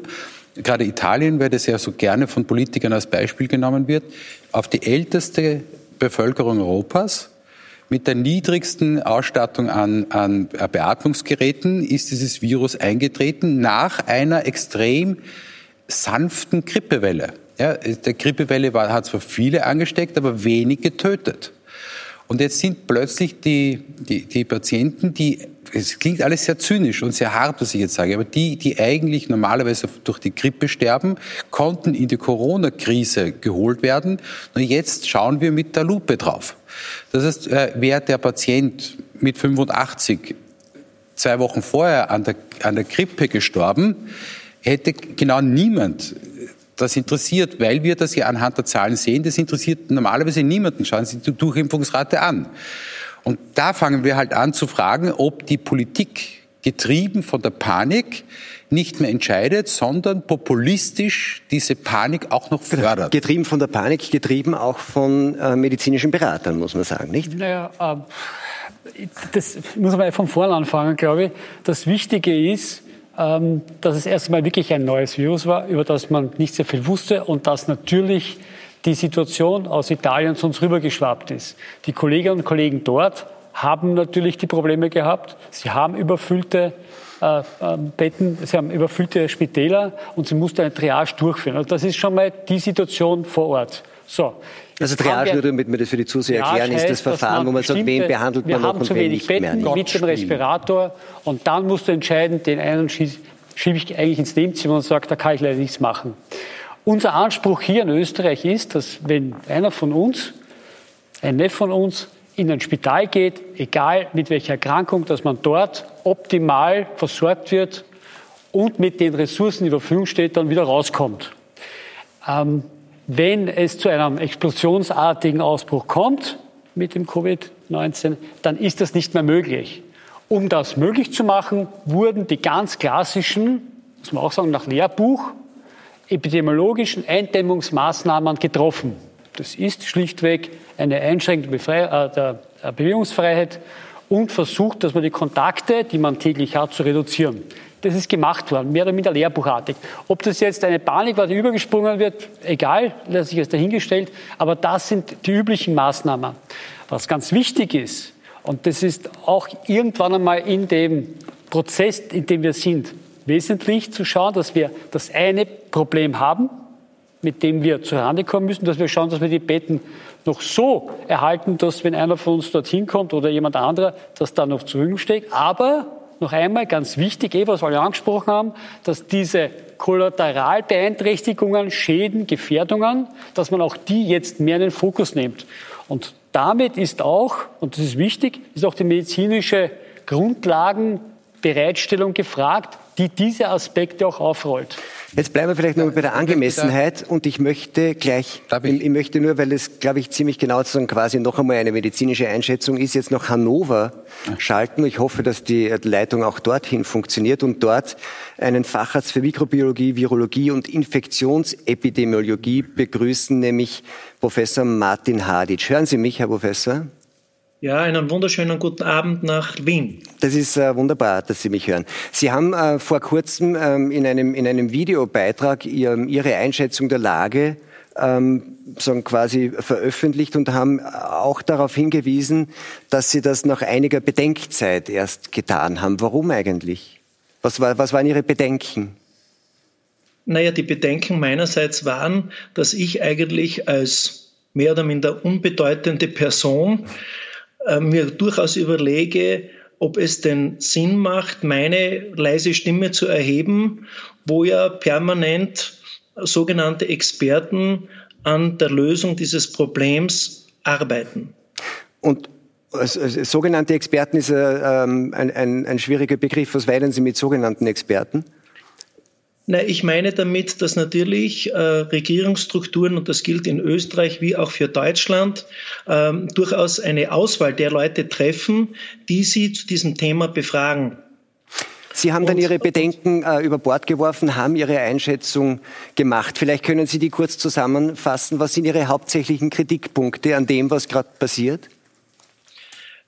gerade Italien, weil das ja so gerne von Politikern als Beispiel genommen wird, auf die älteste Bevölkerung Europas, mit der niedrigsten Ausstattung an, an Beatmungsgeräten ist dieses Virus eingetreten nach einer extrem sanften Grippewelle. Ja, der Grippewelle war, hat zwar viele angesteckt, aber wenig getötet. Und jetzt sind plötzlich die, die, die Patienten, die es klingt alles sehr zynisch und sehr hart, was ich jetzt sage, aber die, die eigentlich normalerweise durch die Grippe sterben, konnten in die Corona-Krise geholt werden. Und jetzt schauen wir mit der Lupe drauf. Das heißt, äh, wäre der Patient mit 85 zwei Wochen vorher an der, an der Grippe gestorben, hätte genau niemand das interessiert, weil wir das ja anhand der Zahlen sehen, das interessiert normalerweise niemanden. Schauen Sie die Durchimpfungsrate an. Und da fangen wir halt an zu fragen, ob die Politik, getrieben von der Panik, nicht mehr entscheidet, sondern populistisch diese Panik auch noch fördert. Getrieben von der Panik, getrieben auch von äh, medizinischen Beratern, muss man sagen, nicht? Naja, äh, das muss man von vorn anfangen, glaube ich. Das Wichtige ist, ähm, dass es erstmal wirklich ein neues Virus war, über das man nicht sehr viel wusste und dass natürlich die Situation aus Italien zu uns rübergeschwappt ist. Die Kolleginnen und Kollegen dort haben natürlich die Probleme gehabt. Sie haben überfüllte äh, äh, Betten, sie haben überfüllte Spitäler und sie mussten eine Triage durchführen. Also das ist schon mal die Situation vor Ort. So. Also Triage, nur damit wir das für die Zuseher erklären, ist das Verfahren, wo man sagt, wen behandelt man noch und wen nicht Betten mehr. Mit dem Respirator und dann musst du entscheiden, den einen schiebe ich eigentlich ins Nebenzimmer und sage, da kann ich leider nichts machen. Unser Anspruch hier in Österreich ist, dass wenn einer von uns, ein Neffe von uns, in ein Spital geht, egal mit welcher Erkrankung, dass man dort optimal versorgt wird und mit den Ressourcen, die zur Verfügung steht, dann wieder rauskommt. Ähm, wenn es zu einem explosionsartigen Ausbruch kommt mit dem Covid-19, dann ist das nicht mehr möglich. Um das möglich zu machen, wurden die ganz klassischen, muss man auch sagen, nach Lehrbuch, epidemiologischen Eindämmungsmaßnahmen getroffen. Das ist schlichtweg eine Einschränkung der Bewegungsfreiheit und versucht, dass man die Kontakte, die man täglich hat, zu reduzieren. Das ist gemacht worden, mehr oder minder lehrbuchartig. Ob das jetzt eine Panik war, die übergesprungen wird, egal, lasse ich es dahingestellt, aber das sind die üblichen Maßnahmen. Was ganz wichtig ist, und das ist auch irgendwann einmal in dem Prozess, in dem wir sind, wesentlich zu schauen, dass wir das eine Problem haben, mit dem wir zurande kommen müssen, dass wir schauen, dass wir die Betten noch so erhalten, dass wenn einer von uns dorthin kommt oder jemand anderer, dass da noch zur steht. Aber noch einmal ganz wichtig, eh, was wir angesprochen haben, dass diese Kollateralbeeinträchtigungen, Schäden, Gefährdungen, dass man auch die jetzt mehr in den Fokus nimmt. Und damit ist auch, und das ist wichtig, ist auch die medizinische Grundlagenbereitstellung gefragt, die diese Aspekte auch aufrollt. Jetzt bleiben wir vielleicht noch bei der Angemessenheit und ich möchte gleich, ich? ich? möchte nur, weil es, glaube ich, ziemlich genau zu sagen, quasi noch einmal eine medizinische Einschätzung ist, jetzt nach Hannover schalten. Ich hoffe, dass die Leitung auch dorthin funktioniert und dort einen Facharzt für Mikrobiologie, Virologie und Infektionsepidemiologie begrüßen, nämlich Professor Martin Hadic. Hören Sie mich, Herr Professor? Ja, einen wunderschönen guten Abend nach Wien. Das ist äh, wunderbar, dass Sie mich hören. Sie haben äh, vor kurzem ähm, in, einem, in einem Videobeitrag ihr, Ihre Einschätzung der Lage ähm, sagen quasi veröffentlicht und haben auch darauf hingewiesen, dass Sie das nach einiger Bedenkzeit erst getan haben. Warum eigentlich? Was, war, was waren Ihre Bedenken? Naja, die Bedenken meinerseits waren, dass ich eigentlich als mehr oder minder unbedeutende Person mir durchaus überlege, ob es denn Sinn macht, meine leise Stimme zu erheben, wo ja permanent sogenannte Experten an der Lösung dieses Problems arbeiten. Und sogenannte Experten ist äh, ähm, ein, ein, ein schwieriger Begriff. Was meinen Sie mit sogenannten Experten? Na, ich meine damit, dass natürlich äh, Regierungsstrukturen, und das gilt in Österreich wie auch für Deutschland, ähm, durchaus eine Auswahl der Leute treffen, die sie zu diesem Thema befragen. Sie haben dann Ihre Bedenken äh, über Bord geworfen, haben Ihre Einschätzung gemacht. Vielleicht können Sie die kurz zusammenfassen. Was sind Ihre hauptsächlichen Kritikpunkte an dem, was gerade passiert?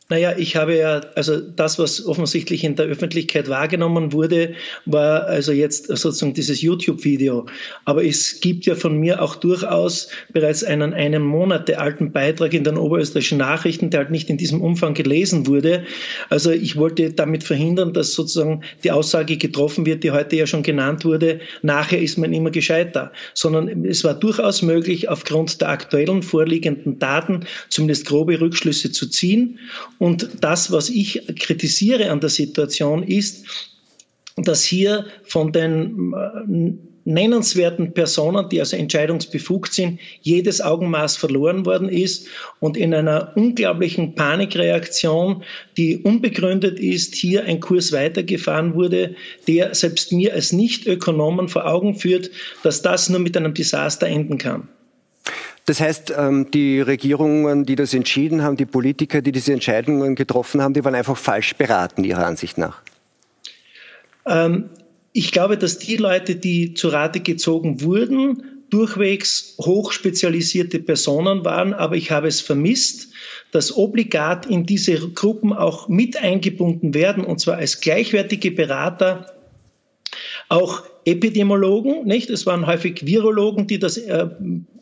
Naja, ich habe ja, also das, was offensichtlich in der Öffentlichkeit wahrgenommen wurde, war also jetzt sozusagen dieses YouTube-Video. Aber es gibt ja von mir auch durchaus bereits einen einen Monat alten Beitrag in den oberösterreichischen Nachrichten, der halt nicht in diesem Umfang gelesen wurde. Also ich wollte damit verhindern, dass sozusagen die Aussage getroffen wird, die heute ja schon genannt wurde, nachher ist man immer gescheiter. Sondern es war durchaus möglich, aufgrund der aktuellen vorliegenden Daten zumindest grobe Rückschlüsse zu ziehen. Und das, was ich kritisiere an der Situation, ist, dass hier von den äh, nennenswerten Personen, die also entscheidungsbefugt sind, jedes Augenmaß verloren worden ist und in einer unglaublichen Panikreaktion, die unbegründet ist, hier ein Kurs weitergefahren wurde, der selbst mir als Nicht-Ökonomen vor Augen führt, dass das nur mit einem Desaster enden kann. Das heißt, ähm, die Regierungen, die das entschieden haben, die Politiker, die diese Entscheidungen getroffen haben, die waren einfach falsch beraten, Ihrer Ansicht nach? Ähm, ich glaube, dass die Leute, die zu Rate gezogen wurden, durchwegs hochspezialisierte Personen waren, aber ich habe es vermisst, dass obligat in diese Gruppen auch mit eingebunden werden, und zwar als gleichwertige Berater auch Epidemiologen, nicht? Es waren häufig Virologen, die das, äh,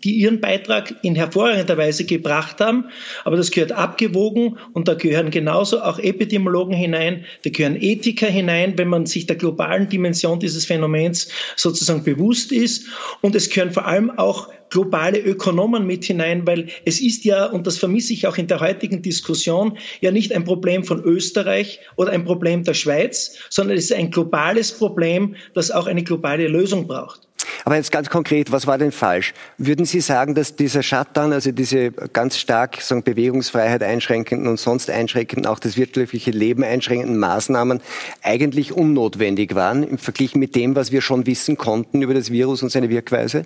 die ihren Beitrag in hervorragender Weise gebracht haben. Aber das gehört abgewogen und da gehören genauso auch Epidemiologen hinein, da gehören Ethiker hinein, wenn man sich der globalen Dimension dieses Phänomens sozusagen bewusst ist. Und es gehören vor allem auch globale Ökonomen mit hinein, weil es ist ja, und das vermisse ich auch in der heutigen Diskussion, ja nicht ein Problem von Österreich oder ein Problem der Schweiz, sondern es ist ein globales Problem, das auch eine globale Lösung braucht. Aber jetzt ganz konkret, was war denn falsch? Würden Sie sagen, dass dieser Shutdown, also diese ganz stark sagen, Bewegungsfreiheit einschränkenden und sonst einschränkenden, auch das wirtschaftliche Leben einschränkenden Maßnahmen eigentlich unnotwendig waren im Vergleich mit dem, was wir schon wissen konnten über das Virus und seine Wirkweise?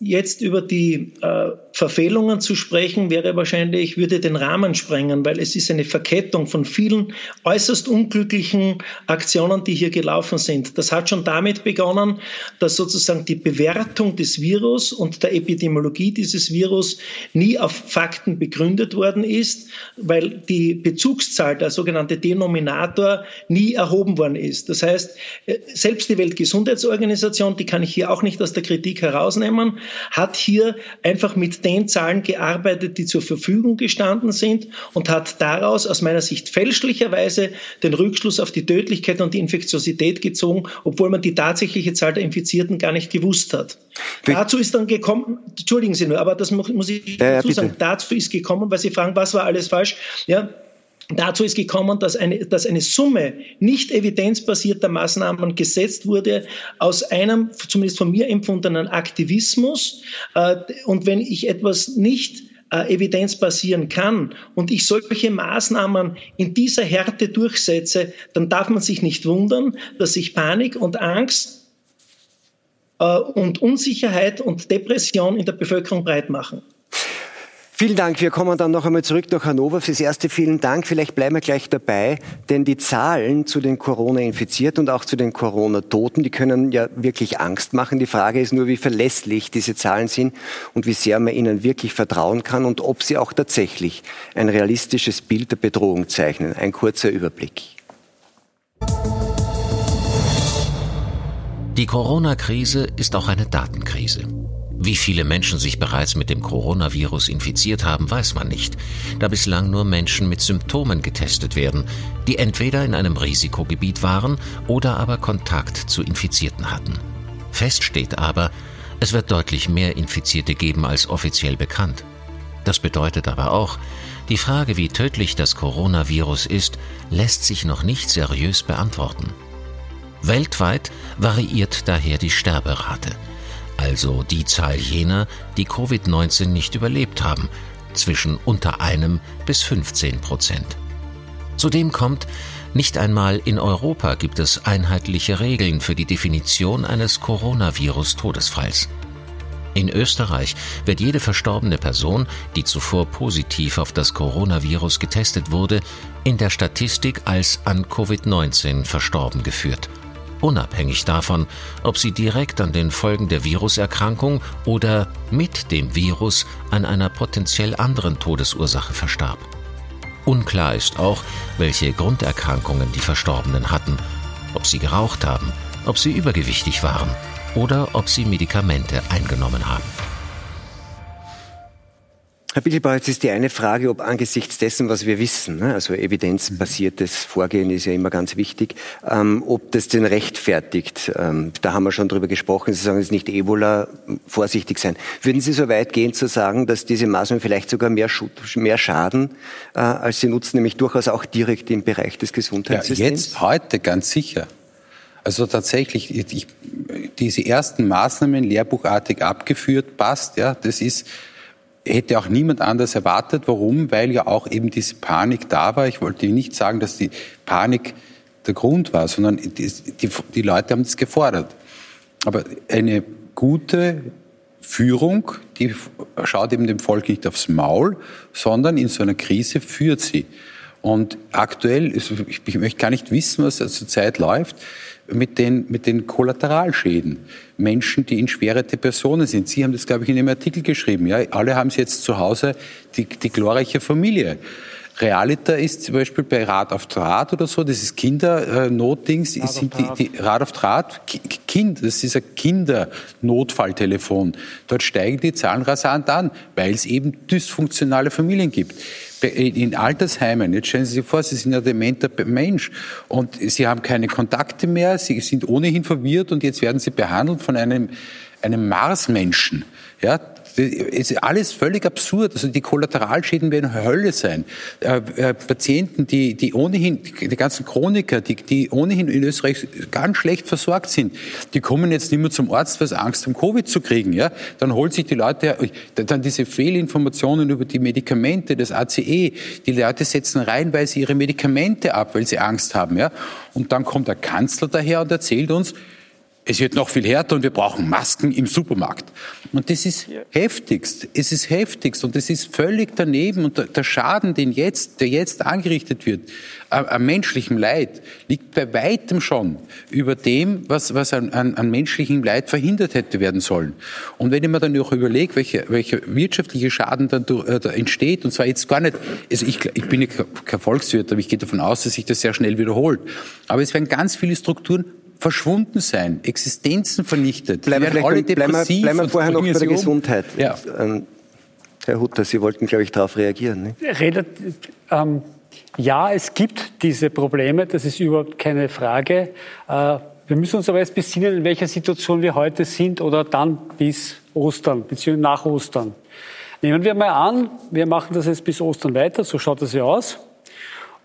Jetzt über die äh, Verfehlungen zu sprechen, wäre wahrscheinlich, würde den Rahmen sprengen, weil es ist eine Verkettung von vielen äußerst unglücklichen Aktionen, die hier gelaufen sind. Das hat schon damit begonnen, dass sozusagen die Bewertung des Virus und der Epidemiologie dieses Virus nie auf Fakten begründet worden ist, weil die Bezugszahl, der sogenannte Denominator, nie erhoben worden ist. Das heißt, äh, selbst die Weltgesundheitsorganisation, die kann ich hier auch nicht aus der Kritik herausnehmen, hat hier einfach mit den Zahlen gearbeitet, die zur Verfügung gestanden sind und hat daraus aus meiner Sicht fälschlicherweise den Rückschluss auf die Tödlichkeit und die Infektiosität gezogen, obwohl man die tatsächliche Zahl der Infizierten gar nicht gewusst hat. Wie? Dazu ist dann gekommen, entschuldigen Sie nur, aber das muss ich dazu ja, sagen, dazu ist gekommen, weil Sie fragen, was war alles falsch? Ja, Dazu ist gekommen, dass eine, dass eine Summe nicht evidenzbasierter Maßnahmen gesetzt wurde aus einem, zumindest von mir empfundenen Aktivismus. Äh, und wenn ich etwas nicht äh, evidenzbasieren kann und ich solche Maßnahmen in dieser Härte durchsetze, dann darf man sich nicht wundern, dass sich Panik und Angst äh, und Unsicherheit und Depression in der Bevölkerung breit machen. Vielen Dank. Wir kommen dann noch einmal zurück nach Hannover. Fürs Erste vielen Dank. Vielleicht bleiben wir gleich dabei, denn die Zahlen zu den Corona-Infizierten und auch zu den Corona-Toten, die können ja wirklich Angst machen. Die Frage ist nur, wie verlässlich diese Zahlen sind und wie sehr man ihnen wirklich vertrauen kann und ob sie auch tatsächlich ein realistisches Bild der Bedrohung zeichnen. Ein kurzer Überblick. Die Corona-Krise ist auch eine Datenkrise. Wie viele Menschen sich bereits mit dem Coronavirus infiziert haben, weiß man nicht, da bislang nur Menschen mit Symptomen getestet werden, die entweder in einem Risikogebiet waren oder aber Kontakt zu Infizierten hatten. Fest steht aber, es wird deutlich mehr Infizierte geben als offiziell bekannt. Das bedeutet aber auch, die Frage, wie tödlich das Coronavirus ist, lässt sich noch nicht seriös beantworten. Weltweit variiert daher die Sterberate – also die Zahl jener, die Covid-19 nicht überlebt haben, zwischen unter einem bis 15 Prozent. Zudem kommt, nicht einmal in Europa gibt es einheitliche Regeln für die Definition eines Coronavirus-Todesfalls. In Österreich wird jede verstorbene Person, die zuvor positiv auf das Coronavirus getestet wurde, in der Statistik als an Covid-19 verstorben geführt – unabhängig davon, ob sie direkt an den Folgen der Viruserkrankung oder mit dem Virus an einer potenziell anderen Todesursache verstarb. Unklar ist auch, welche Grunderkrankungen die Verstorbenen hatten, ob sie geraucht haben, ob sie übergewichtig waren oder ob sie Medikamente eingenommen haben. Herr Bickelbauer, jetzt ist die eine Frage, ob angesichts dessen, was wir wissen, ne, also evidenzbasiertes Vorgehen ist ja immer ganz wichtig, ähm, ob das denn rechtfertigt. Ähm, da haben wir schon drüber gesprochen. Sie sagen, es ist nicht Ebola, vorsichtig sein. Würden Sie so weit gehen zu sagen, dass diese Maßnahmen vielleicht sogar mehr, mehr schaden, äh, als sie nutzen, nämlich durchaus auch direkt im Bereich des Gesundheitssystems? Ja, jetzt, heute, ganz sicher. Also tatsächlich, ich, diese ersten Maßnahmen lehrbuchartig abgeführt, passt, ja, das ist, hätte auch niemand anders erwartet. Warum? Weil ja auch eben diese Panik da war. Ich wollte nicht sagen, dass die Panik der Grund war, sondern die, die, die Leute haben das gefordert. Aber eine gute Führung, die schaut eben dem Volk nicht aufs Maul, sondern in so einer Krise führt sie. Und aktuell, ich, ich möchte gar nicht wissen, was zurzeit läuft mit den, mit den Kollateralschäden. Menschen, die in schwere Depressionen sind. Sie haben das, glaube ich, in einem Artikel geschrieben. Ja, alle haben sie jetzt zu Hause die, die glorreiche Familie. Realita ist zum Beispiel bei Rad auf Draht oder so, das ist Kindernotdings, äh, sind die, die Rad auf Draht, Kind, das ist ein Kindernotfalltelefon. Dort steigen die Zahlen rasant an, weil es eben dysfunktionale Familien gibt in Altersheimen, jetzt stellen Sie sich vor, Sie sind ein dementer Mensch und Sie haben keine Kontakte mehr, Sie sind ohnehin verwirrt und jetzt werden Sie behandelt von einem, einem Marsmenschen. Ja, ist alles völlig absurd. Also die Kollateralschäden werden Hölle sein. Äh, äh, Patienten, die, die ohnehin, die, ganzen Chroniker, die, die ohnehin in Österreich ganz schlecht versorgt sind, die kommen jetzt nicht mehr zum Arzt, weil sie Angst haben, Covid zu kriegen. Ja? Dann holt sich die Leute, dann diese Fehlinformationen über die Medikamente, das ACE, die Leute setzen reihenweise ihre Medikamente ab, weil sie Angst haben. Ja? Und dann kommt der Kanzler daher und erzählt uns, es wird noch viel härter und wir brauchen Masken im Supermarkt. Und das ist ja. heftigst. Es ist heftigst und es ist völlig daneben. Und der Schaden, den jetzt, der jetzt angerichtet wird, an menschlichem Leid, liegt bei weitem schon über dem, was, was an, an, an menschlichem Leid verhindert hätte werden sollen. Und wenn ich mir dann auch überlege, welcher welche wirtschaftliche Schaden dann äh, da entsteht, und zwar jetzt gar nicht, also ich, ich bin kein Volkswirt, aber ich gehe davon aus, dass sich das sehr schnell wiederholt. Aber es werden ganz viele Strukturen verschwunden sein, Existenzen vernichtet. Bleiben, wir, alle bleiben, wir, bleiben wir vorher noch bei der Gesundheit. Ja. Ähm, Herr Hutter, Sie wollten, glaube ich, darauf reagieren. Ne? Redet, ähm, ja, es gibt diese Probleme, das ist überhaupt keine Frage. Äh, wir müssen uns aber jetzt besinnen, in welcher Situation wir heute sind oder dann bis Ostern, beziehungsweise nach Ostern. Nehmen wir mal an, wir machen das jetzt bis Ostern weiter, so schaut das ja aus.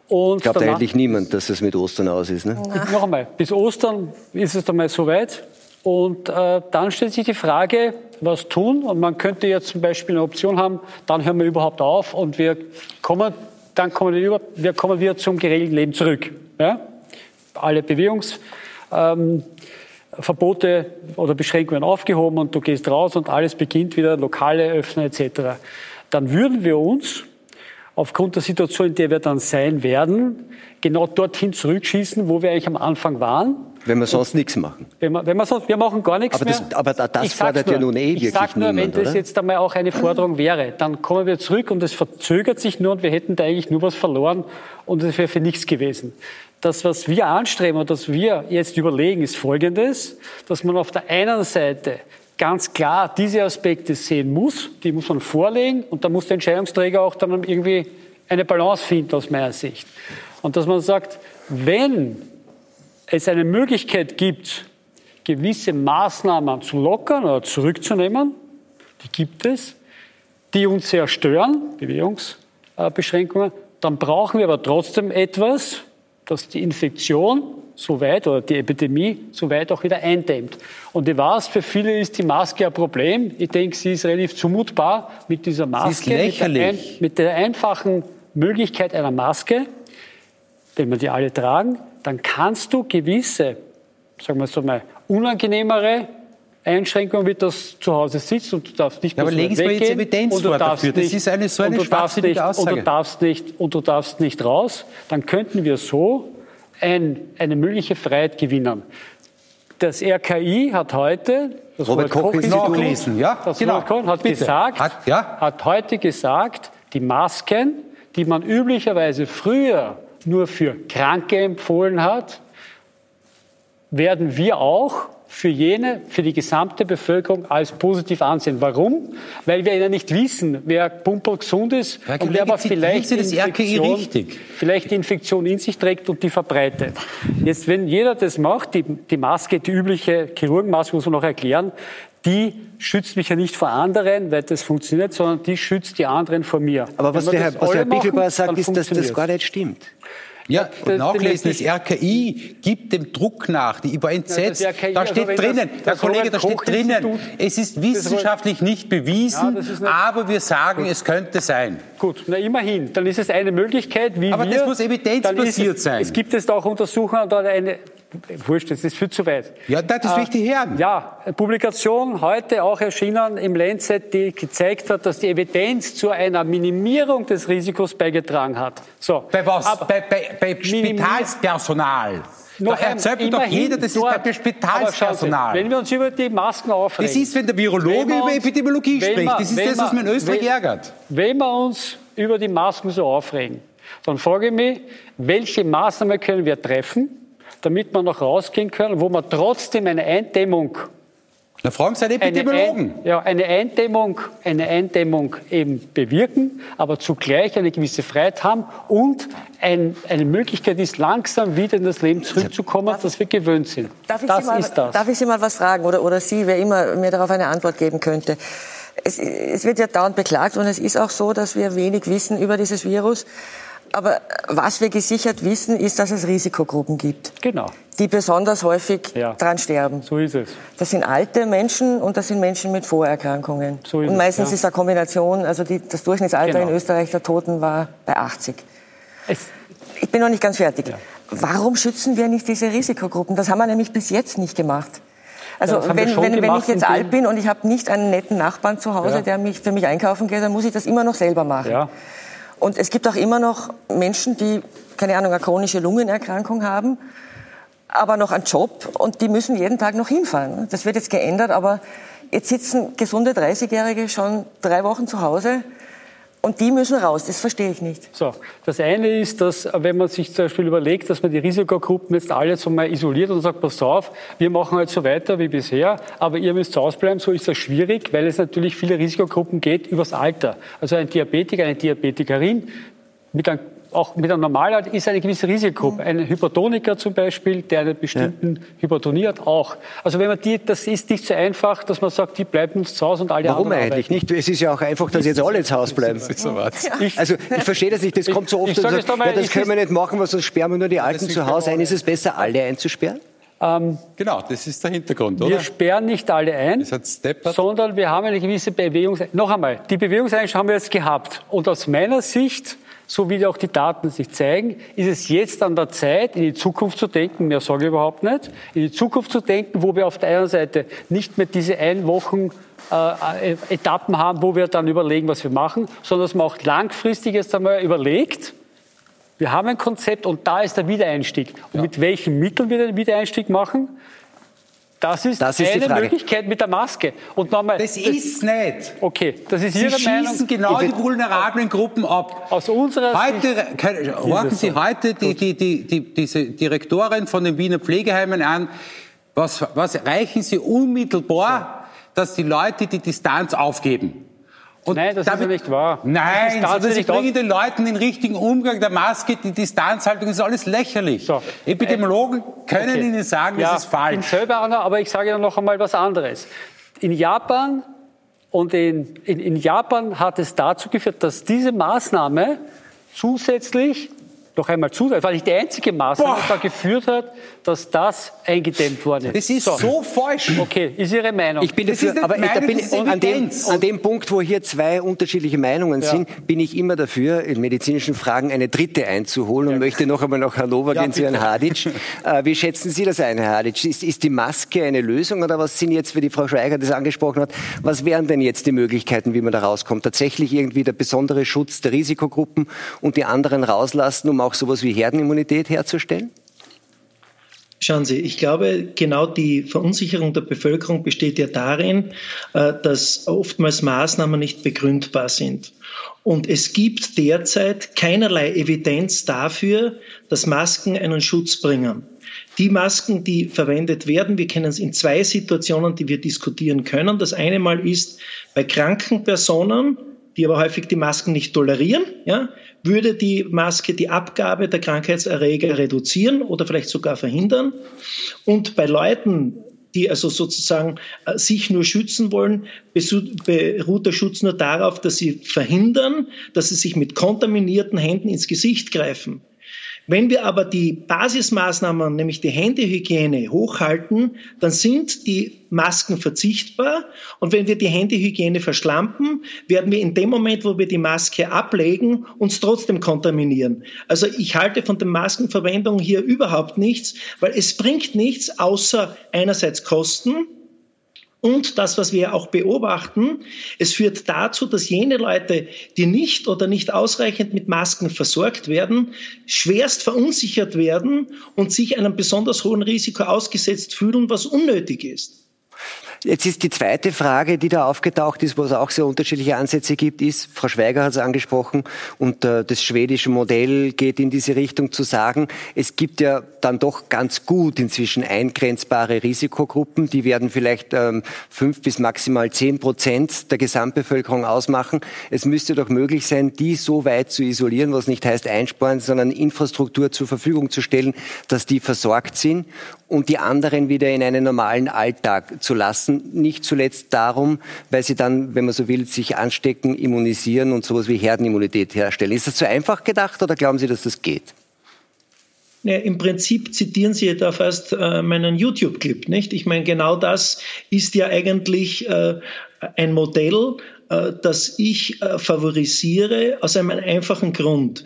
Und Glaubt eigentlich niemand, dass es mit Ostern aus ist. Ne? Noch einmal, bis Ostern ist es dann mal soweit. Und äh, dann stellt sich die Frage, was tun? Und man könnte jetzt zum Beispiel eine Option haben, dann hören wir überhaupt auf und wir kommen, dann kommen wir, über, wir kommen wieder zum geregelten Leben zurück. Ja? Alle Bewegungsverbote ähm, oder Beschränkungen aufgehoben und du gehst raus und alles beginnt wieder, Lokale öffnen etc. Dann würden wir uns aufgrund der Situation, in der wir dann sein werden, genau dorthin zurückschießen, wo wir eigentlich am Anfang waren. Wenn wir sonst nichts machen. Wenn wir, wenn wir, sonst, wir machen gar nichts aber das, mehr. Aber das fordert nur, ja nun eh wirklich Ich sage nur, wenn das oder? jetzt einmal auch eine Forderung wäre, dann kommen wir zurück und es verzögert sich nur und wir hätten da eigentlich nur was verloren und es wäre für nichts gewesen. Das, was wir anstreben und das wir jetzt überlegen, ist Folgendes, dass man auf der einen Seite ganz klar diese Aspekte sehen muss, die muss man vorlegen und da muss der Entscheidungsträger auch dann irgendwie eine Balance finden aus meiner Sicht. Und dass man sagt, wenn es eine Möglichkeit gibt, gewisse Maßnahmen zu lockern oder zurückzunehmen, die gibt es, die uns sehr stören, Bewegungsbeschränkungen, dann brauchen wir aber trotzdem etwas, das die Infektion so weit oder die Epidemie so weit auch wieder eindämmt. Und ich weiß, für viele ist die Maske ein Problem. Ich denke, sie ist relativ zumutbar mit dieser Maske. Mit der, ein, mit der einfachen Möglichkeit einer Maske, wenn wir die alle tragen, dann kannst du gewisse, sagen wir so mal, unangenehmere Einschränkungen, wie das zu Hause sitzt und du darfst nicht mehr ja, aber legen Sie mir jetzt Evidenz vor dafür. Das ist eine so eine schwachsinnige Aussage. Und du darfst nicht, und du darfst nicht raus. Dann könnten wir so ein, eine mögliche Freiheit gewinnen. Das RKI hat heute, das Robert Koch, Koch nachlesen, ja, das genau. Robert Koch hat gesagt, hat, ja? hat heute gesagt, die Masken, die man üblicherweise früher nur für Kranke empfohlen hat, werden wir auch für jene, für die gesamte Bevölkerung als positiv ansehen. Warum? Weil wir ja nicht wissen, wer pumperl gesund ist Herr und wer aber vielleicht die, Infektion, vielleicht die Infektion in sich trägt und die verbreitet. Jetzt, wenn jeder das macht, die, die Maske, die übliche Chirurgenmaske, muss man noch erklären, die schützt mich ja nicht vor anderen, weil das funktioniert, sondern die schützt die anderen vor mir. Aber was der Herr, was Herr Bichelbauer machen, sagt, ist, dass das gar nicht stimmt. Ja, das- nachlesen, das- das RKI gibt dem Druck nach. Die, entsetzt. Ja, das da also steht das- drinnen, Herr das Kollege, da steht drinnen, es ist wissenschaftlich nicht bewiesen, Ja, das aber wir sagen, es könnte sein. Gut, na immerhin. Dann ist es eine Möglichkeit, wie Aber wir... das muss evidenzbasiert es, sein. Es gibt jetzt auch Untersuchungen, da eine... Wurscht, das ist viel zu weit. Ja, das ich die hören. Ja, Publikation heute auch erschienen im Lancet, die gezeigt hat, dass die Evidenz zu einer Minimierung des Risikos beigetragen hat. So. Bei was? Aber bei bei, bei Spitalspersonal. Da noch ein- erzählt mir doch jeder, das ist dort. bei Aber Spitalspersonal. Wenn wir uns über die Masken aufregen. Das ist, wenn der Virologe Wenn über Epidemiologie spricht. Das ist das, was mir in Österreich wenn- ärgert. Wenn wir uns über die Masken so aufregen, dann frage ich mich, welche Maßnahmen können wir treffen, damit wir noch rausgehen können, wo wir trotzdem eine Eindämmung Na, fragen Sie einen eine, Epidemiologen. Ein, ja, eine Eindämmung, eine Eindämmung eben bewirken, aber zugleich eine gewisse Freiheit haben und ein, eine Möglichkeit ist, langsam wieder in das Leben zurückzukommen, das wir gewöhnt sind. Darf ich, das Sie mal, ist das. darf ich Sie mal was fragen oder, oder Sie, wer immer mir darauf eine Antwort geben könnte? Es, es wird ja dauernd beklagt und es ist auch so, dass wir wenig wissen über dieses Virus. Aber was wir gesichert wissen, ist, dass es Risikogruppen gibt, genau, die besonders häufig Ja. dran sterben. so ist es. Das sind alte Menschen und das sind Menschen mit Vorerkrankungen. So ist und es, meistens ja. ist eine Kombination, also die, das Durchschnittsalter Genau. in Österreich der Toten war bei 80. Es, Ich bin noch nicht ganz fertig. Warum schützen wir nicht diese Risikogruppen? Das haben wir nämlich bis jetzt nicht gemacht. Also wir wenn, wenn, wenn ich jetzt alt bin und ich habe nicht einen netten Nachbarn zu Hause, Ja. der mich, für mich einkaufen geht, dann muss ich das immer noch selber machen. ja. Und es gibt auch immer noch Menschen, die, keine Ahnung, eine chronische Lungenerkrankung haben, aber noch einen Job und die müssen jeden Tag noch hinfahren. Das wird jetzt geändert, aber jetzt sitzen gesunde 30-Jährige schon drei Wochen zu Hause und die müssen raus. Das verstehe ich nicht. So, das eine ist, dass wenn man sich zum Beispiel überlegt, dass man die Risikogruppen jetzt alle so mal isoliert und sagt, pass auf, wir machen halt so weiter wie bisher, aber ihr müsst zu Hause bleiben, so ist das schwierig, weil es natürlich viele Risikogruppen geht übers Alter. Also ein Diabetiker, eine Diabetikerin mit einem auch mit einem Normalalter ist eine gewisse Risikogruppe. Ein Hypertoniker zum Beispiel, der einen bestimmten Hypertonie hat, auch. Also wenn man die, das ist nicht so einfach, dass man sagt, die bleiben uns zu Hause und alle Warum anderen eigentlich arbeiten. nicht? Es ist ja auch einfach, dass jetzt alle zu Hause bleiben. Also ich verstehe das nicht. Das kommt so oft, ich sag dass jetzt einmal, ja, das können wir nicht machen, weil sonst sperren wir nur die Alten ist zu Hause ein. Ist es besser, alle einzusperren? Genau, das ist der Hintergrund, Wir oder? sperren nicht alle ein, Das hat Steppert. sondern wir haben eine gewisse Bewegungs... Noch einmal, die Bewegungseinstellung haben wir jetzt gehabt. Und aus meiner Sicht, so wie auch die Daten sich zeigen, ist es jetzt an der Zeit, in die Zukunft zu denken, mehr sage ich überhaupt nicht, in die Zukunft zu denken, wo wir auf der einen Seite nicht mehr diese ein Wochen äh, Etappen haben, wo wir dann überlegen, was wir machen, sondern dass man auch langfristig jetzt einmal überlegt, wir haben ein Konzept und da ist der Wiedereinstieg. Und mit welchen Mitteln wir den Wiedereinstieg machen, das ist, Das ist eine. Möglichkeit mit der Maske. Und nochmal, Das ist nicht. okay, das ist Sie Ihre Meinung. schießen genau die vulnerablen Gruppen ab. Aus unserer Heute, Sicht horchen Sie so. heute die, die, die, die, diese Direktorin von den Wiener Pflegeheimen an. Was, was erreichen Sie unmittelbar, dass die Leute die Distanz aufgeben? Und Nein, das ist ja nicht wahr. Nein, Distanz sondern Sie nicht bringen den Leuten den richtigen Umgang der Maske, die Distanzhaltung, das ist alles lächerlich. So. Epidemiologen können Okay. Ihnen sagen, ja, das ist Ich bin falsch. selber einer, aber ich sage Ihnen noch einmal was anderes. In Japan und in, in, in Japan hat es dazu geführt, dass diese Maßnahme zusätzlich, noch einmal zusätzlich, weil nicht die einzige Maßnahme Boah. da geführt hat, dass das eingedämmt worden ist. Das ist so, falsch. Okay, ist Ihre Meinung. Ich bin Das dafür, aber ich, da bin das ist an dem, an dem Punkt, wo hier zwei unterschiedliche Meinungen Ja. sind, bin ich immer dafür, in medizinischen Fragen eine dritte einzuholen und möchte noch einmal nach Hannover Ja, gehen zu Herrn. Hadic. Äh, wie schätzen Sie das ein, Herr Hadic? Ist, ist die Maske eine Lösung oder was sind jetzt, wie die Frau Schweiger das angesprochen hat, was wären denn jetzt die Möglichkeiten, wie man da rauskommt? Tatsächlich irgendwie der besondere Schutz der Risikogruppen und die anderen rauslassen, um auch sowas wie Herdenimmunität herzustellen? Schauen Sie, ich glaube, genau die Verunsicherung der Bevölkerung besteht ja darin, äh, dass oftmals Maßnahmen nicht begründbar sind. Und es gibt derzeit keinerlei Evidenz dafür, dass Masken einen Schutz bringen. Die Masken, die verwendet werden, wir kennen es in zwei Situationen, die wir diskutieren können. Das eine Mal ist bei kranken Personen, die aber häufig die Masken nicht tolerieren, ja, würde die Maske die Abgabe der Krankheitserreger reduzieren oder vielleicht sogar verhindern. Und bei Leuten, die also sozusagen äh, sich nur schützen wollen, beruht der Schutz nur darauf, dass sie verhindern, dass sie sich mit kontaminierten Händen ins Gesicht greifen. Wenn wir aber die Basismaßnahmen, nämlich die Händehygiene, hochhalten, dann sind die Masken verzichtbar. Und wenn wir die Händehygiene verschlampen, werden wir in dem Moment, wo wir die Maske ablegen, uns trotzdem kontaminieren. Also ich halte von der Maskenverwendung hier überhaupt nichts, weil es bringt nichts außer einerseits Kosten, und das, was wir auch beobachten, es führt dazu, dass jene Leute, die nicht oder nicht ausreichend mit Masken versorgt werden, schwerst verunsichert werden und sich einem besonders hohen Risiko ausgesetzt fühlen, was unnötig ist. Jetzt ist die zweite Frage, die da aufgetaucht ist, wo es auch sehr unterschiedliche Ansätze gibt, ist, Frau Schweiger hat es angesprochen, und äh, das schwedische Modell geht in diese Richtung zu sagen, es gibt ja dann doch ganz gut inzwischen eingrenzbare Risikogruppen, die werden vielleicht ähm, fünf bis maximal zehn Prozent der Gesamtbevölkerung ausmachen. Es müsste doch möglich sein, die so weit zu isolieren, was nicht heißt einsparen, sondern Infrastruktur zur Verfügung zu stellen, dass die versorgt sind und die anderen wieder in einen normalen Alltag zu lassen. Nicht zuletzt darum, weil sie dann, wenn man so will, sich anstecken, immunisieren und sowas wie Herdenimmunität herstellen. Ist das zu einfach gedacht oder glauben Sie, dass das geht? Ja, Im Prinzip zitieren Sie da fast äh, meinen YouTube-Clip, nicht? Ich meine, genau das ist ja eigentlich äh, ein Modell, äh, das ich äh, favorisiere aus einem einfachen Grund.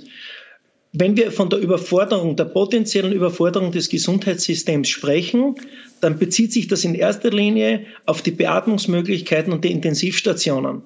Wenn wir von der Überforderung, der potenziellen Überforderung des Gesundheitssystems sprechen, dann bezieht sich das in erster Linie auf die Beatmungsmöglichkeiten und die Intensivstationen.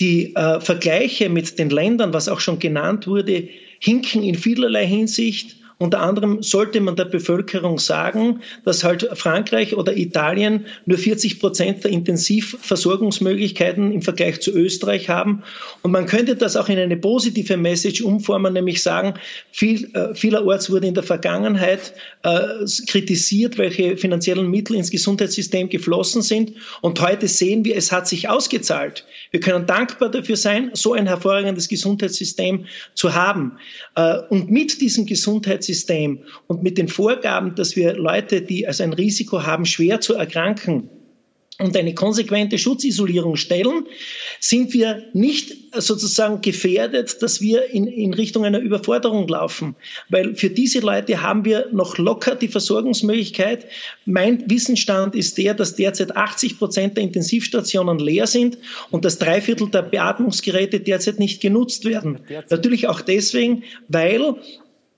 Die äh, Vergleiche mit den Ländern, was auch schon genannt wurde, hinken in vielerlei Hinsicht unter anderem sollte man der Bevölkerung sagen, dass halt Frankreich oder Italien nur 40 Prozent der Intensivversorgungsmöglichkeiten im Vergleich zu Österreich haben. Und man könnte das auch in eine positive Message umformen, nämlich sagen, viel, äh, vielerorts wurde in der Vergangenheit äh, kritisiert, welche finanziellen Mittel ins Gesundheitssystem geflossen sind. Und heute sehen wir, es hat sich ausgezahlt. Wir können dankbar dafür sein, so ein hervorragendes Gesundheitssystem zu haben. Äh, und mit diesem Gesundheitssystem Gesundheitssystem und mit den Vorgaben, dass wir Leute, die also ein Risiko haben, schwer zu erkranken, und eine konsequente Schutzisolierung stellen, sind wir nicht sozusagen gefährdet, dass wir in, in Richtung einer Überforderung laufen. Weil für diese Leute haben wir noch locker die Versorgungsmöglichkeit. Mein Wissensstand ist der, dass derzeit 80 Prozent der Intensivstationen leer sind und dass drei Viertel der Beatmungsgeräte derzeit nicht genutzt werden. Natürlich auch deswegen, weil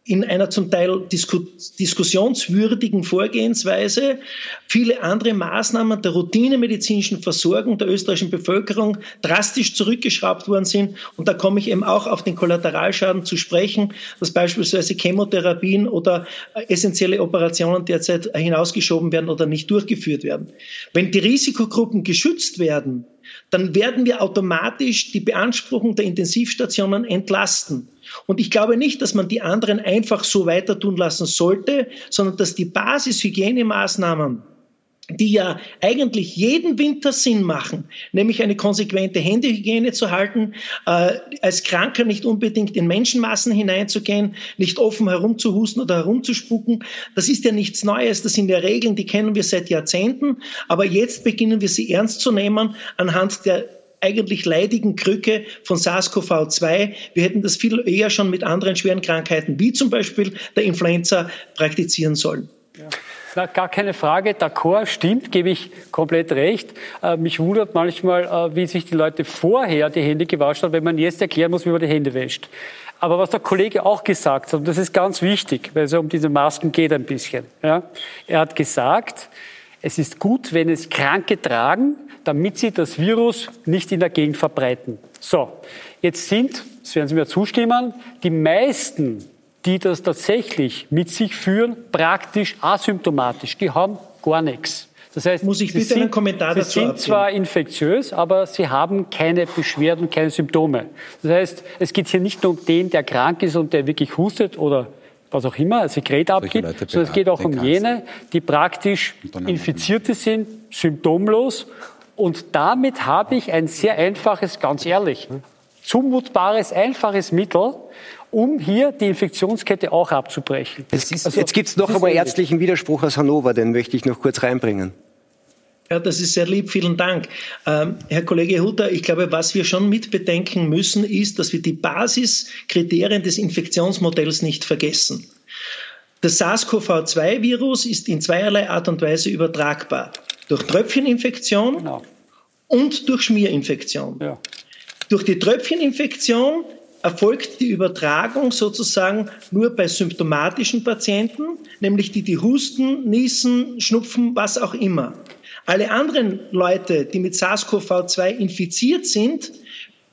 in einer zum Teil disku diskussionswürdigen Vorgehensweise viele andere Maßnahmen der routinemedizinischen Versorgung der österreichischen Bevölkerung drastisch zurückgeschraubt worden sind. Und da komme ich eben auch auf den Kollateralschaden zu sprechen, dass beispielsweise Chemotherapien oder essentielle Operationen derzeit hinausgeschoben werden oder nicht durchgeführt werden. Wenn die Risikogruppen geschützt werden, dann werden wir automatisch die Beanspruchung der Intensivstationen entlasten. Und ich glaube nicht, dass man die anderen einfach so weiter tun lassen sollte, sondern dass die Basishygienemaßnahmen, die ja eigentlich jeden Winter Sinn machen, nämlich eine konsequente Händehygiene zu halten, äh, als Kranker nicht unbedingt in Menschenmassen hineinzugehen, nicht offen herumzuhusten oder herumzuspucken. Das ist ja nichts Neues, das sind ja Regeln, die kennen wir seit Jahrzehnten, aber jetzt beginnen wir sie ernst zu nehmen anhand der eigentlich leidigen Krücke von SARS-CoV-2. Wir hätten das viel eher schon mit anderen schweren Krankheiten, wie zum Beispiel der Influenza, praktizieren sollen. Ja. Gar keine Frage, d'accord, stimmt, gebe ich komplett recht. Äh, mich wundert manchmal, äh, wie sich die Leute vorher die Hände gewaschen haben, wenn man jetzt erklären muss, wie man die Hände wäscht. Aber was der Kollege auch gesagt hat, und das ist ganz wichtig, weil es um diese Masken geht ein bisschen. Ja, er hat gesagt, es ist gut, wenn es Kranke tragen, damit sie das Virus nicht in der Gegend verbreiten. So, jetzt sind, das werden Sie mir zustimmen, die meisten die das tatsächlich mit sich führen, praktisch asymptomatisch. Die haben gar nichts. Das heißt, Muss ich bitte sind, einen Kommentar dazu Sie sind abgeben? zwar infektiös, aber sie haben keine Beschwerden und keine Symptome. Das heißt, es geht hier nicht nur um den, der krank ist und der wirklich hustet oder was auch immer, ein Sekret abgibt, sondern es geht auch um jene, die praktisch Infizierte sind, symptomlos. Und damit habe ich ein sehr einfaches, ganz ehrlich, zumutbares, einfaches Mittel, um hier die Infektionskette auch abzubrechen. Jetzt, also, jetzt gibt es noch einmal ärztlichen Widerspruch aus Hannover, den möchte ich noch kurz reinbringen. Ja, das ist sehr lieb, vielen Dank. Ähm, Herr Kollege Hutter, ich glaube, was wir schon mitbedenken müssen, ist, dass wir die Basiskriterien des Infektionsmodells nicht vergessen. Das SARS-CoV-2-Virus ist in zweierlei Art und Weise übertragbar. Durch Tröpfcheninfektion genau. und durch Schmierinfektion. Ja. Durch die Tröpfcheninfektion erfolgt die Übertragung sozusagen nur bei symptomatischen Patienten, nämlich die, die husten, niesen, schnupfen, was auch immer. Alle anderen Leute, die mit SARS-CoV-2 infiziert sind,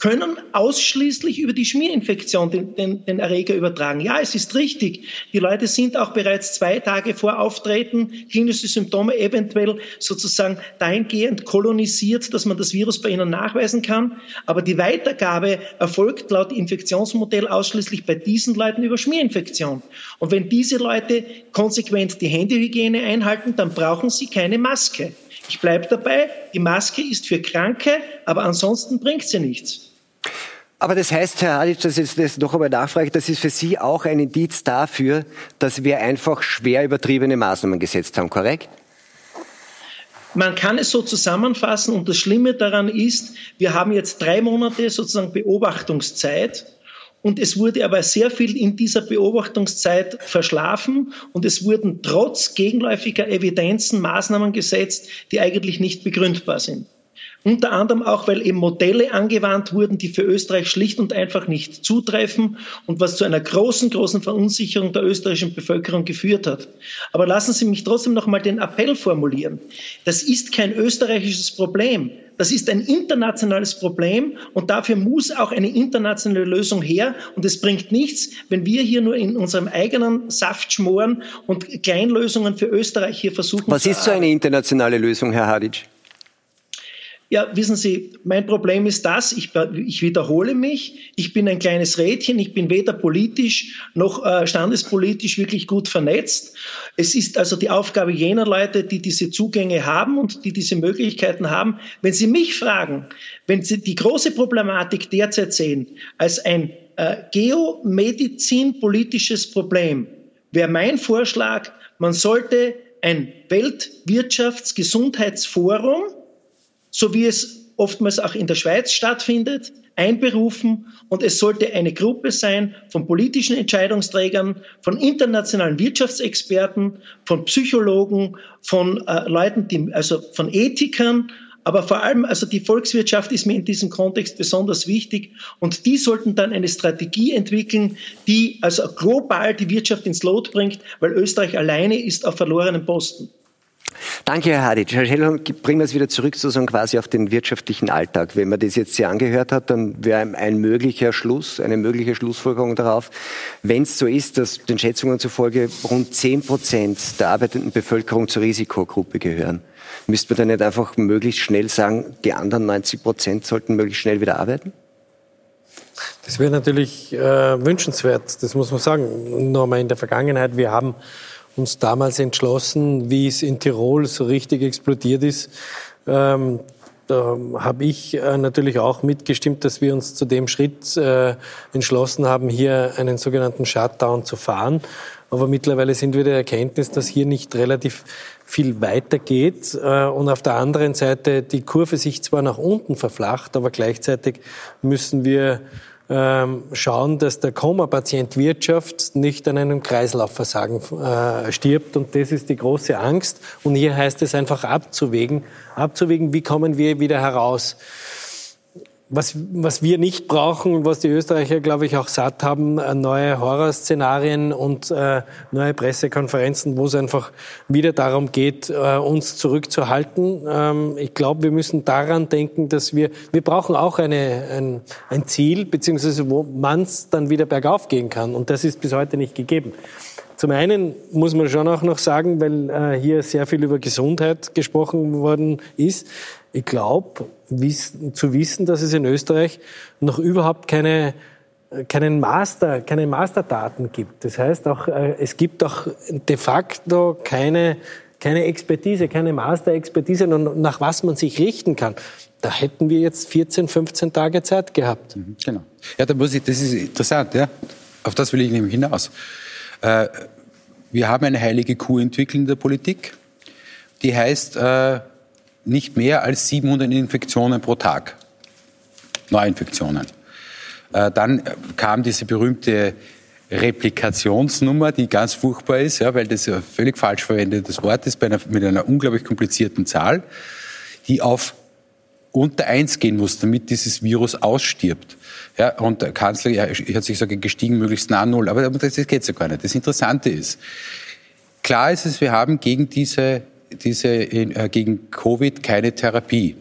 können ausschließlich über die Schmierinfektion den, den, den, Erreger übertragen. Ja, es ist richtig. Die Leute sind auch bereits zwei Tage vor Auftreten klinische Symptome eventuell sozusagen dahingehend kolonisiert, dass man das Virus bei ihnen nachweisen kann. Aber die Weitergabe erfolgt laut Infektionsmodell ausschließlich bei diesen Leuten über Schmierinfektion. Und wenn diese Leute konsequent die Händehygiene einhalten, dann brauchen sie keine Maske. Ich bleibe dabei, die Maske ist für Kranke, aber ansonsten bringt sie nichts. Aber das heißt, Herr Hadic, dass ich das noch einmal nachfrage, das ist für Sie auch ein Indiz dafür, dass wir einfach schwer übertriebene Maßnahmen gesetzt haben, korrekt? Man kann es so zusammenfassen und das Schlimme daran ist, wir haben jetzt drei Monate sozusagen Beobachtungszeit und es wurde aber sehr viel in dieser Beobachtungszeit verschlafen und es wurden trotz gegenläufiger Evidenzen Maßnahmen gesetzt, die eigentlich nicht begründbar sind. Unter anderem auch, weil eben Modelle angewandt wurden, die für Österreich schlicht und einfach nicht zutreffen und was zu einer großen, großen Verunsicherung der österreichischen Bevölkerung geführt hat. Aber lassen Sie mich trotzdem noch mal den Appell formulieren. Das ist kein österreichisches Problem. Das ist ein internationales Problem und dafür muss auch eine internationale Lösung her. Und es bringt nichts, wenn wir hier nur in unserem eigenen Saft schmoren und Kleinlösungen für Österreich hier versuchen. Was ist so eine internationale Lösung, Herr Hadic? Ja, wissen Sie, mein Problem ist das, ich, ich, wiederhole mich, ich bin ein kleines Rädchen, ich bin weder politisch noch äh, standespolitisch wirklich gut vernetzt. Es ist also die Aufgabe jener Leute, die diese Zugänge haben und die diese Möglichkeiten haben. Wenn Sie mich fragen, wenn Sie die große Problematik derzeit sehen als ein äh, geomedizinpolitisches Problem, wäre mein Vorschlag, man sollte ein Weltwirtschaftsgesundheitsforum, so wie es oftmals auch in der Schweiz stattfindet, einberufen. Und es sollte eine Gruppe sein von politischen Entscheidungsträgern, von internationalen Wirtschaftsexperten, von Psychologen, von äh, Leuten, die, also von Ethikern, aber vor allem, also die Volkswirtschaft ist mir in diesem Kontext besonders wichtig. Und die sollten dann eine Strategie entwickeln, die also global die Wirtschaft ins Lot bringt, weil Österreich alleine ist auf verlorenen Posten. Danke, Herr Hadic. Herr bringen wir es wieder zurück sozusagen quasi auf den wirtschaftlichen Alltag. Wenn man das jetzt hier angehört hat, dann wäre ein möglicher Schluss, eine mögliche Schlussfolgerung darauf, wenn es so ist, dass den Schätzungen zufolge rund 10 Prozent der arbeitenden Bevölkerung zur Risikogruppe gehören, müsste man dann nicht einfach möglichst schnell sagen, die anderen 90 Prozent sollten möglichst schnell wieder arbeiten? Das wäre natürlich äh, wünschenswert, das muss man sagen. Nur mal in der Vergangenheit, wir haben uns damals entschlossen, wie es in Tirol so richtig explodiert ist. Ähm, da habe ich äh, natürlich auch mitgestimmt, dass wir uns zu dem Schritt äh, entschlossen haben, hier einen sogenannten Shutdown zu fahren. Aber mittlerweile sind wir der Erkenntnis, dass hier nicht relativ viel weitergeht äh, und auf der anderen Seite die Kurve sich zwar nach unten verflacht, aber gleichzeitig müssen wir ähm, schauen, dass der Koma-Patient Wirtschaft nicht an einem Kreislaufversagen äh, stirbt. Und das ist die große Angst. Und hier heißt es einfach abzuwägen, abzuwägen, wie kommen wir wieder heraus. Was, was wir nicht brauchen, was die Österreicher, glaube ich, auch satt haben, äh, neue Horrorszenarien und äh, neue Pressekonferenzen, wo es einfach wieder darum geht, äh, uns zurückzuhalten. Ähm, ich glaube, wir müssen daran denken, dass wir, wir brauchen auch eine, ein, ein Ziel, beziehungsweise wo man es dann wieder bergauf gehen kann. Und das ist bis heute nicht gegeben. Zum einen muss man schon auch noch sagen, weil äh, hier sehr viel über Gesundheit gesprochen worden ist, ich glaube, zu wissen, dass es in Österreich noch überhaupt keine keinen Master, keine Masterdaten gibt. Das heißt auch, äh, es gibt auch de facto keine, keine Expertise, keine Master-Expertise, nach was man sich richten kann. Da hätten wir jetzt 14, 15 Tage Zeit gehabt. Mhm, genau. Ja, da muss ich, das ist interessant, ja. Auf das will ich nämlich hinaus. Äh, wir haben eine heilige Kuh entwickelt in der Politik. Die heißt, äh, nicht mehr als 700 Infektionen pro Tag. Neuinfektionen. Äh, dann kam diese berühmte Replikationsnummer, die ganz furchtbar ist, ja, weil das ein völlig falsch verwendetes Wort ist, einer, mit einer unglaublich komplizierten Zahl, die auf unter eins gehen muss, damit dieses Virus ausstirbt. Ja, und der Kanzler ja, hat sich gesagt, gestiegen möglichst nah an Null. Aber das geht so gar nicht. Das Interessante ist, klar ist es, wir haben gegen diese diese äh, gegen Covid keine Therapie.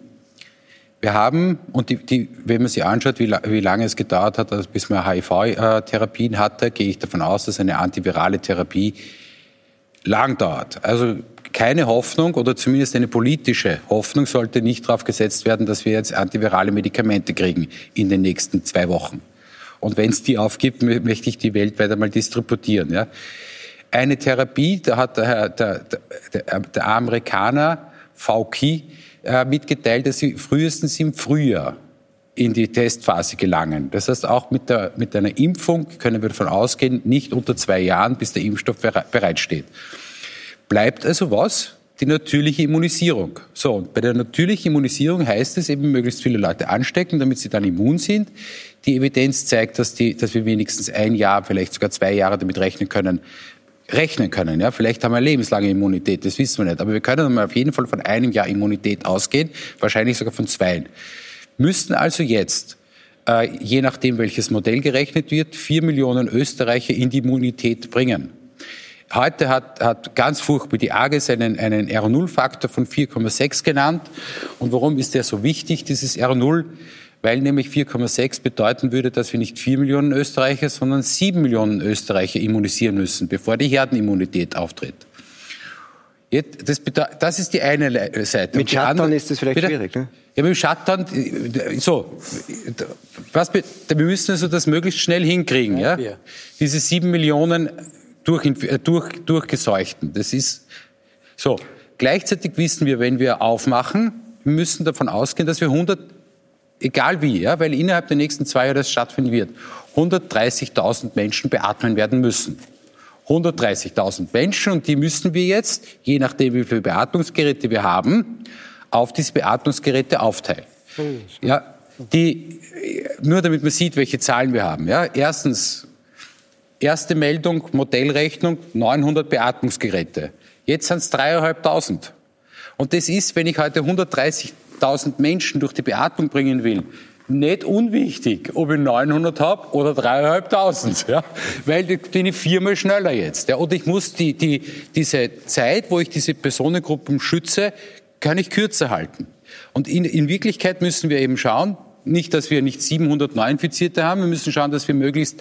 Wir haben, und die, die, wenn man sich anschaut, wie, wie lange es gedauert hat, also bis man HIV-Therapien hatte, gehe ich davon aus, dass eine antivirale Therapie lang dauert. Also keine Hoffnung oder zumindest eine politische Hoffnung sollte nicht darauf gesetzt werden, dass wir jetzt antivirale Medikamente kriegen in den nächsten zwei Wochen. Und wenn es die aufgibt, möchte ich die weltweit einmal distributieren. Ja eine Therapie, da hat der, der, der, der Amerikaner Fauci äh, mitgeteilt, dass sie frühestens im Frühjahr in die Testphase gelangen. Das heißt, auch mit, der, mit einer Impfung können wir davon ausgehen, nicht unter zwei Jahren, bis der Impfstoff bereitsteht. Bleibt also was? Die natürliche Immunisierung. So, und bei der natürlichen Immunisierung heißt es eben, möglichst viele Leute anstecken, damit sie dann immun sind. Die Evidenz zeigt, dass, die, dass wir wenigstens ein Jahr, vielleicht sogar zwei Jahre damit rechnen können, rechnen können. Ja, vielleicht haben wir lebenslange Immunität, das wissen wir nicht. Aber wir können auf jeden Fall von einem Jahr Immunität ausgehen, wahrscheinlich sogar von zwei. Müssten also jetzt, äh, je nachdem welches Modell gerechnet wird, vier Millionen Österreicher in die Immunität bringen. Heute hat, hat ganz furchtbar die AGES einen, einen R0-Faktor von 4,6 genannt. Und warum ist der so wichtig, dieses R0? Weil nämlich 4,6 bedeuten würde, dass wir nicht 4 Millionen Österreicher, sondern 7 Millionen Österreicher immunisieren müssen, bevor die Herdenimmunität auftritt. Jetzt, das, das, ist die eine Seite. Mit Shutdown ist das vielleicht bitte? schwierig, ne? Ja, mit dem Shutdown, so, was, wir müssen also das möglichst schnell hinkriegen, ja? ja? Diese sieben Millionen durch, äh, durch, durchgeseuchten, das ist, so. Gleichzeitig wissen wir, wenn wir aufmachen, wir müssen davon ausgehen, dass wir 100 egal wie, ja, weil innerhalb der nächsten zwei Jahre das stattfinden wird, 130.000 Menschen beatmen werden müssen. 130.000 Menschen und die müssen wir jetzt, je nachdem wie viele Beatmungsgeräte wir haben, auf diese Beatmungsgeräte aufteilen. Ja, die, nur damit man sieht, welche Zahlen wir haben. Ja, erstens, erste Meldung, Modellrechnung, 900 Beatmungsgeräte. Jetzt sind es 3.500. Und das ist, wenn ich heute 130 1000 Menschen durch die Beatmung bringen will, nicht unwichtig, ob ich 900 habe oder 3.500, ja, weil ich bin ich viermal schneller jetzt. Ja, und ich muss die, die, diese Zeit, wo ich diese Personengruppen schütze, kann ich kürzer halten. Und in, in Wirklichkeit müssen wir eben schauen, nicht, dass wir nicht 700 Neuinfizierte haben, wir müssen schauen, dass wir möglichst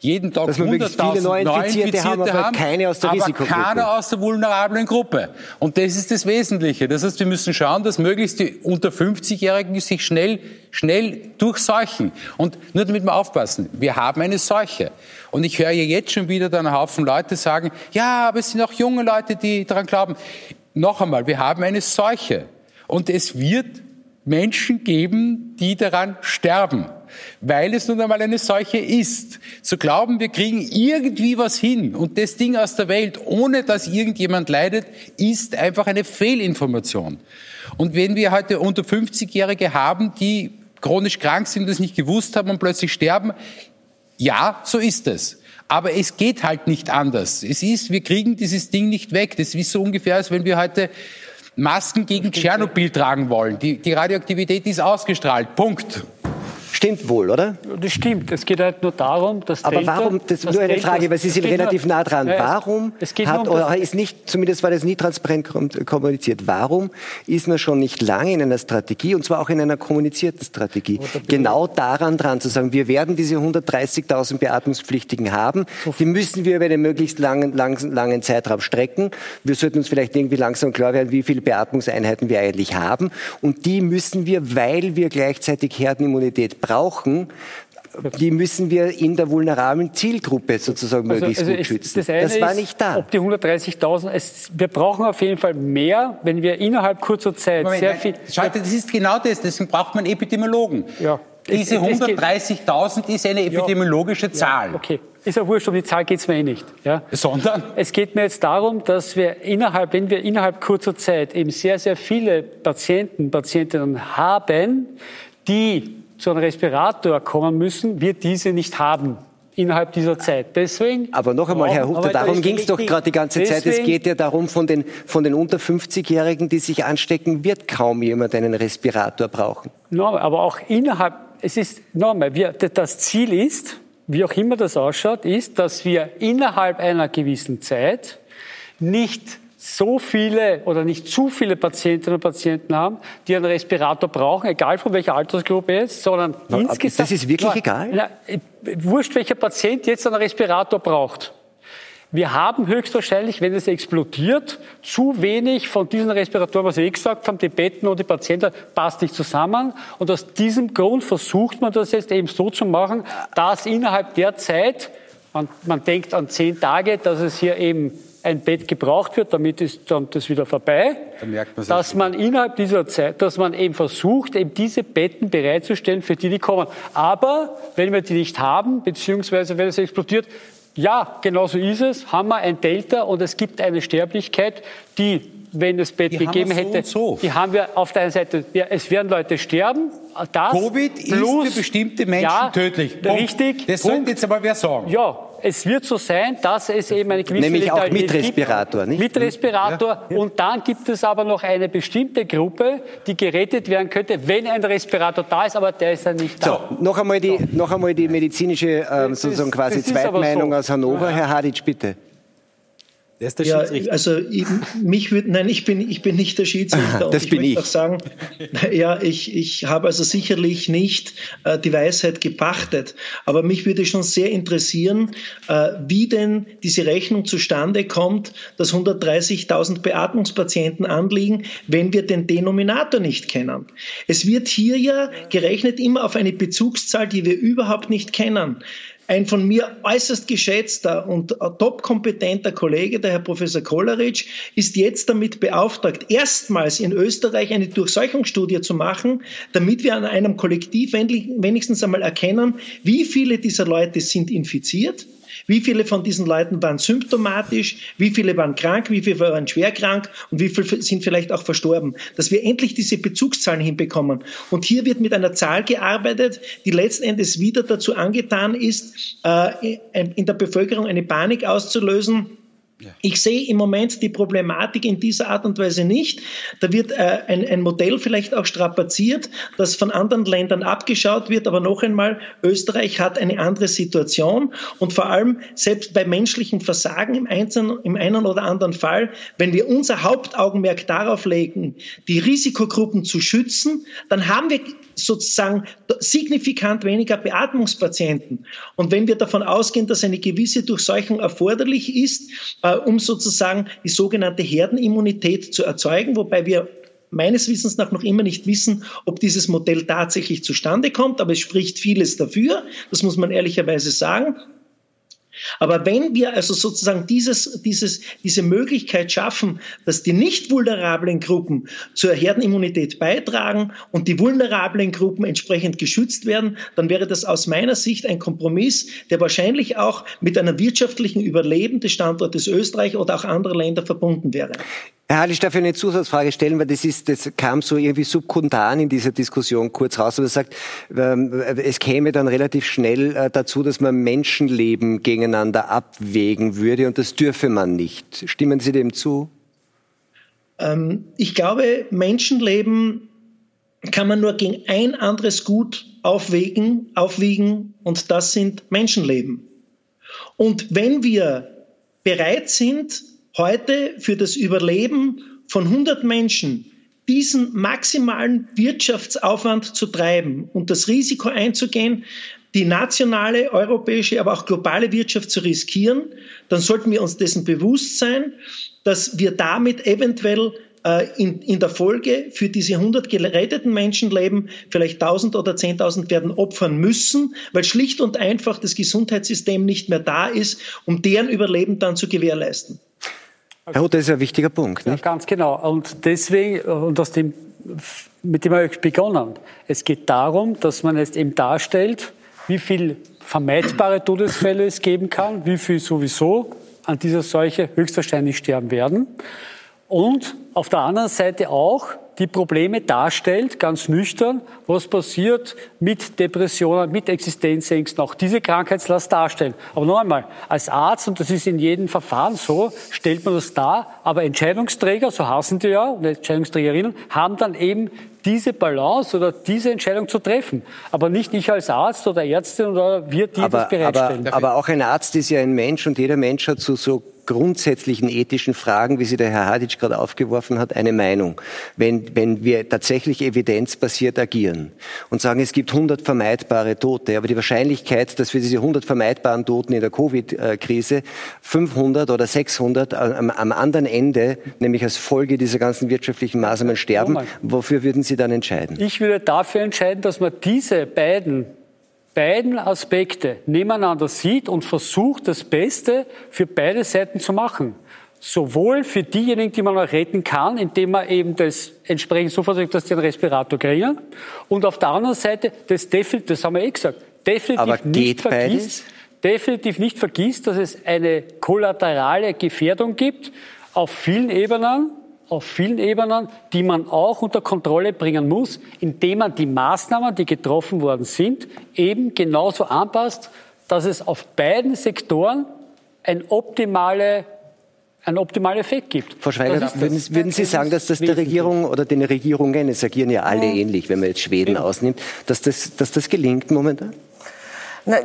jeden Tag 100.000 Neuinfizierte haben, aber haben, keine aus der aber Risikogruppe. keiner aus der vulnerablen Gruppe. Und das ist das Wesentliche. Das heißt, wir müssen schauen, dass möglichst die unter 50-Jährigen sich schnell, schnell durchseuchen. Und nur damit wir aufpassen, wir haben eine Seuche. Und ich höre jetzt schon wieder dann einen Haufen Leute sagen, ja, aber es sind auch junge Leute, die daran glauben. Noch einmal, wir haben eine Seuche. Und es wird Menschen geben, die daran sterben weil es nun einmal eine Seuche ist. Zu glauben, wir kriegen irgendwie was hin und das Ding aus der Welt, ohne dass irgendjemand leidet, ist einfach eine Fehlinformation. Und wenn wir heute unter 50-Jährige haben, die chronisch krank sind es nicht gewusst haben und plötzlich sterben, ja, so ist es. Aber es geht halt nicht anders. Es ist, wir kriegen dieses Ding nicht weg. Das ist so ungefähr, als wenn wir heute Masken gegen Tschernobyl tragen wollen. Die, die Radioaktivität ist ausgestrahlt. Punkt. Stimmt wohl, oder? Das stimmt. Es geht halt nur darum, dass Aber Delta, warum, das ist nur eine Delta, Frage, weil Sie sind relativ nur, nah dran. Ja, warum es geht hat, um oder ist nicht, zumindest war das nie transparent kommuniziert, warum ist man schon nicht lange in einer Strategie, und zwar auch in einer kommunizierten Strategie, genau daran dran zu sagen, wir werden diese 130.000 Beatmungspflichtigen haben, die müssen wir über einen möglichst langen, langen, langen Zeitraum strecken. Wir sollten uns vielleicht irgendwie langsam klar werden, wie viele Beatmungseinheiten wir eigentlich haben. Und die müssen wir, weil wir gleichzeitig Herdenimmunität brauchen, die müssen wir in der vulnerablen Zielgruppe sozusagen Also- möglichst also gut schützen. eine Das war ist, nicht da. Ob die 130.000, es- wir brauchen auf jeden Fall mehr, wenn wir innerhalb kurzer Zeit Moment, sehr nein, viel. Schaut, das ist genau das. Deswegen braucht man Epidemiologen. Ja. Diese Es- es geht- 130.000 ist eine epidemiologische Zahl. Okay, ist ja wurscht, um die Zahl geht es mir eh nicht. Ja? Sondern? Es geht mir jetzt darum, dass wir innerhalb, wenn wir innerhalb kurzer Zeit eben sehr, sehr viele Patienten, Patientinnen haben, die zu einem Respirator kommen müssen, wir diese nicht haben innerhalb dieser Zeit. Deswegen. Aber noch einmal, Herr Hutter, darum ging es doch gerade die ganze Zeit. Es geht ja darum, von den, von den unter 50-Jährigen, die sich anstecken, wird kaum jemand einen Respirator brauchen. Nochmal, aber auch innerhalb, es ist, nochmal, wir, das Ziel ist, wie auch immer das ausschaut, ist, dass wir innerhalb einer gewissen Zeit nicht so viele oder nicht zu viele Patientinnen und Patienten haben, die einen Respirator brauchen, egal von welcher Altersgruppe jetzt, sondern aber insgesamt. das ist wirklich Na, egal? Na, wurscht, welcher Patient jetzt einen Respirator braucht. Wir haben höchstwahrscheinlich, wenn es explodiert, zu wenig von diesen Respiratoren, was wir eh gesagt haben, die Betten und die Patienten, passt nicht zusammen. Und aus diesem Grund versucht man das jetzt eben so zu machen, dass innerhalb der Zeit, man, man denkt an zehn Tage, dass es hier eben ein Bett gebraucht wird, damit ist dann das wieder vorbei. Dann merkt man's dass man innerhalb dieser Zeit, dass man eben versucht, eben diese Betten bereitzustellen für die, die kommen. Aber wenn wir die nicht haben, beziehungsweise wenn es explodiert, ja, genau so ist es, haben wir ein Delta und es gibt eine Sterblichkeit, die, wenn es Bett Die haben gegeben wir so hätte, und so. die haben wir auf der einen Seite, ja, es werden Leute sterben, das Covid ist plus- für bestimmte Menschen ja, tödlich. Punkt. Richtig. Das Punkt. sollte jetzt aber wer sagen. Ja, es wird so sein, dass es eben eine gewisse Nämlich auch mit Letalität gibt. Respirator, nicht? Mit Respirator. Und dann gibt es aber noch eine bestimmte Gruppe, die gerettet werden könnte, wenn ein Respirator da ist, aber der ist ja nicht So, da. noch einmal die, noch einmal die medizinische, ähm, sozusagen ist- quasi Zweitmeinung so. aus Hannover. Herr Haditsch, bitte. Der ist der Ja, Schiedsrichter. also ich, mich würde, nein, ich bin, ich bin nicht der Schiedsrichter. Und das bin möchte ich. Auch sagen, ja, ich, ich habe also sicherlich nicht äh, die Weisheit gepachtet, aber mich würde schon sehr interessieren, äh, wie denn diese Rechnung zustande kommt, dass 130.000 Beatmungspatienten anliegen, wenn wir den Denominator nicht kennen. Es wird hier ja gerechnet immer auf eine Bezugszahl, die wir überhaupt nicht kennen. Ein von mir äußerst geschätzter und topkompetenter Kollege, der Herr Professor Kolleritsch, ist jetzt damit beauftragt, erstmals in Österreich eine Durchseuchungsstudie zu machen, damit wir an einem Kollektiv wenigstens einmal erkennen, wie viele dieser Leute sind infiziert, wie viele von diesen Leuten waren symptomatisch, wie viele waren krank, wie viele waren schwer krank und wie viele sind vielleicht auch verstorben. Dass wir endlich diese Bezugszahlen hinbekommen. Und hier wird mit einer Zahl gearbeitet, die letzten Endes wieder dazu angetan ist, äh, in der Bevölkerung eine Panik auszulösen. Ich sehe im Moment die Problematik in dieser Art und Weise nicht. Da wird äh, ein, ein Modell vielleicht auch strapaziert, das von anderen Ländern abgeschaut wird. Aber noch einmal, Österreich hat eine andere Situation. Und vor allem, selbst bei menschlichem Versagen im, Einzelnen, im einen oder anderen Fall, wenn wir unser Hauptaugenmerk darauf legen, die Risikogruppen zu schützen, dann haben wir sozusagen signifikant weniger Beatmungspatienten. Und wenn wir davon ausgehen, dass eine gewisse Durchseuchung erforderlich ist, um sozusagen die sogenannte Herdenimmunität zu erzeugen, wobei wir meines Wissens nach noch immer nicht wissen, ob dieses Modell tatsächlich zustande kommt, aber es spricht vieles dafür, das muss man ehrlicherweise sagen. Aber wenn wir also sozusagen dieses, dieses, diese Möglichkeit schaffen, dass die nicht vulnerablen Gruppen zur Herdenimmunität beitragen und die vulnerablen Gruppen entsprechend geschützt werden, dann wäre das aus meiner Sicht ein Kompromiss, der wahrscheinlich auch mit einem wirtschaftlichen Überleben des Standortes Österreich oder auch anderer Länder verbunden wäre. Herr Hall, ich darf eine Zusatzfrage stellen, weil das ist, das kam so irgendwie subkundan in dieser Diskussion kurz raus, aber er sagt, ähm, es käme dann relativ schnell äh, dazu, dass man Menschenleben gegeneinander abwägen würde und das dürfe man nicht. Stimmen Sie dem zu? Ähm, ich glaube, Menschenleben kann man nur gegen ein anderes Gut aufwägen, aufwiegen und das sind Menschenleben. Und wenn wir bereit sind, heute für das Überleben von 100 Menschen diesen maximalen Wirtschaftsaufwand zu treiben und das Risiko einzugehen, die nationale, europäische, aber auch globale Wirtschaft zu riskieren, dann sollten wir uns dessen bewusst sein, dass wir damit eventuell äh, in, in der Folge für diese 100 geretteten Menschenleben vielleicht 1000 oder 10.000 werden opfern müssen, weil schlicht und einfach das Gesundheitssystem nicht mehr da ist, um deren Überleben dann zu gewährleisten. Herr Huth, das ist ein wichtiger Punkt. Nicht? Ja, ganz genau. Und deswegen, und aus dem, mit dem habe ich begonnen. Es geht darum, dass man jetzt eben darstellt, wie viel vermeidbare Todesfälle es geben kann, wie viel sowieso an dieser Seuche höchstwahrscheinlich sterben werden. Und auf der anderen Seite auch die Probleme darstellt, ganz nüchtern, was passiert mit Depressionen, mit Existenzängsten, auch diese Krankheitslast darstellen. Aber noch einmal, als Arzt, und das ist in jedem Verfahren so, stellt man das dar, aber Entscheidungsträger, so hassen die ja, und Entscheidungsträgerinnen, haben dann eben diese Balance oder diese Entscheidung zu treffen. Aber nicht ich als Arzt oder Ärztin oder wir, die aber, das bereitstellen. Aber, aber auch ein Arzt ist ja ein Mensch und jeder Mensch hat so, so grundsätzlichen ethischen Fragen, wie sie der Herr Hadic gerade aufgeworfen hat, eine Meinung. Wenn, wenn wir tatsächlich evidenzbasiert agieren und sagen, es gibt 100 vermeidbare Tote, aber die Wahrscheinlichkeit, dass wir diese 100 vermeidbaren Toten in der Covid-Krise 500 oder 600 am, am anderen Ende, nämlich als Folge dieser ganzen wirtschaftlichen Maßnahmen sterben, wofür würden Sie dann entscheiden? Ich würde dafür entscheiden, dass man diese beiden beiden Aspekte nebeneinander sieht und versucht, das Beste für beide Seiten zu machen. Sowohl für diejenigen, die man noch retten kann, indem man eben das entsprechend so versucht, dass sie einen Respirator kriegen. Und auf der anderen Seite, das das haben wir eh gesagt, definitiv nicht vergisst, definitiv nicht vergisst, dass es eine kollaterale Gefährdung gibt auf vielen Ebenen, auf vielen Ebenen, die man auch unter Kontrolle bringen muss, indem man die Maßnahmen, die getroffen worden sind, eben genauso anpasst, dass es auf beiden Sektoren ein optimale einen optimalen Effekt gibt. Frau Schweigert, würden, würden, Sie sagen, dass das der Regierung oder den Regierungen, es agieren ja alle ähnlich, wenn man jetzt Schweden ja. ausnimmt, dass das, dass das gelingt momentan? Na,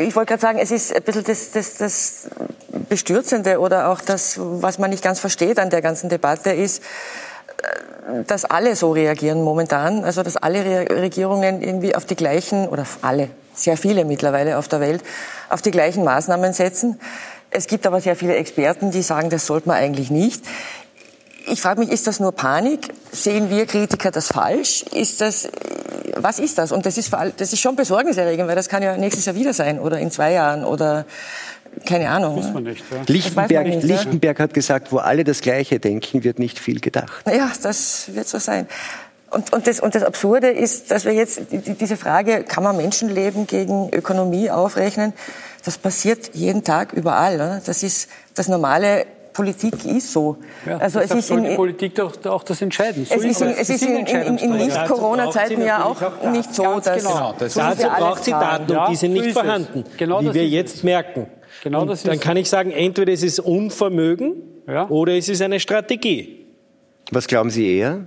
ich wollte gerade sagen, es ist ein bisschen das, das, das Bestürzende oder auch das, was man nicht ganz versteht an der ganzen Debatte, ist, äh, dass alle so reagieren momentan, also dass alle Regierungen irgendwie auf die gleichen, oder alle, sehr viele mittlerweile auf der Welt, auf die gleichen Maßnahmen setzen. Es gibt aber sehr viele Experten, die sagen, das sollte man eigentlich nicht. Ich frage mich, ist das nur Panik? Sehen wir Kritiker das falsch? Ist das, was ist das? Und das ist, das ist schon besorgniserregend, weil das kann ja nächstes Jahr wieder sein oder in zwei Jahren oder keine Ahnung. Weiß man nicht, ja. Lichtenberg, nicht, Lichtenberg ja? hat gesagt, wo alle das Gleiche denken, wird nicht viel gedacht. Ja, das wird so sein. Und, und, das, und das Absurde ist, dass wir jetzt diese Frage, kann man Menschenleben gegen Ökonomie aufrechnen, das passiert jeden Tag überall. Oder? Das ist das normale Politik ist so. Ja, also es ist in, die Politik doch auch das Entscheiden. So es ist, in, es ist in, in, in Nicht-Corona-Zeiten ja auch, nicht so, dass genau, das so dazu braucht sie Daten und die sind nicht vorhanden, genau wie wir jetzt es. merken. Genau das dann kann ich sagen, entweder es ist Unvermögen ja. oder es ist eine Strategie. Was glauben Sie eher?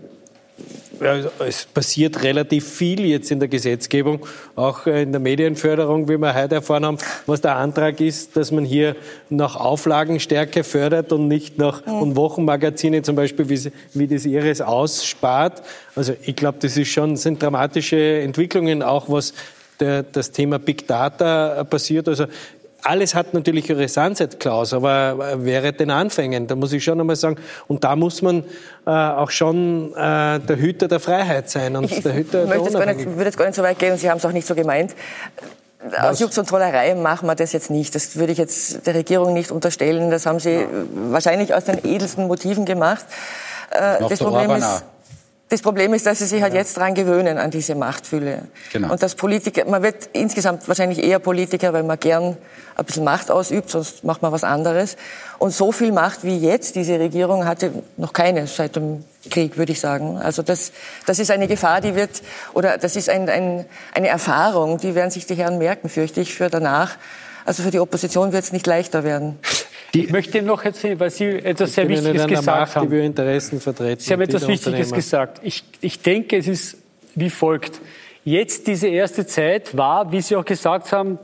Es passiert relativ viel jetzt in der Gesetzgebung, auch in der Medienförderung, wie wir heute erfahren haben, was der Antrag ist, dass man hier nach Auflagenstärke fördert und nicht nach und Wochenmagazine zum Beispiel, wie, wie das ihres ausspart. Also ich glaube, das ist schon, sind dramatische Entwicklungen, auch was der, das Thema Big Data passiert. Also alles hat natürlich ihre Sunset-Clause, aber wäre den Anfängen, da muss ich schon einmal sagen, und da muss man äh, auch schon äh, der Hüter der Freiheit sein und ich, der Hüter ich der jetzt nicht, würde jetzt gar nicht so weit gehen Sie haben es auch nicht so gemeint. Aus Jux und Trollerei machen wir das jetzt nicht. Das würde ich jetzt der Regierung nicht unterstellen. Das haben Sie ja. wahrscheinlich aus den edelsten Motiven gemacht. Äh, das Problem ist, das Problem ist, dass sie sich halt jetzt dran gewöhnen an diese Machtfülle. Genau. Und dass Politiker, man wird insgesamt wahrscheinlich eher Politiker, weil man gern ein bisschen Macht ausübt, sonst macht man was anderes. Und so viel Macht wie jetzt diese Regierung hatte noch keine seit dem Krieg, würde ich sagen. Also das, das ist eine Gefahr, die wird, oder das ist ein, ein, eine Erfahrung, die werden sich die Herren merken, fürchte ich, für danach. Also für die Opposition wird es nicht leichter werden. Die ich möchte noch erzählen, weil Sie etwas sehr Wichtiges gesagt Macht, haben. Sie haben etwas Wichtiges gesagt. Ich, ich denke, es ist wie folgt. Jetzt diese erste Zeit war, wie Sie auch gesagt haben,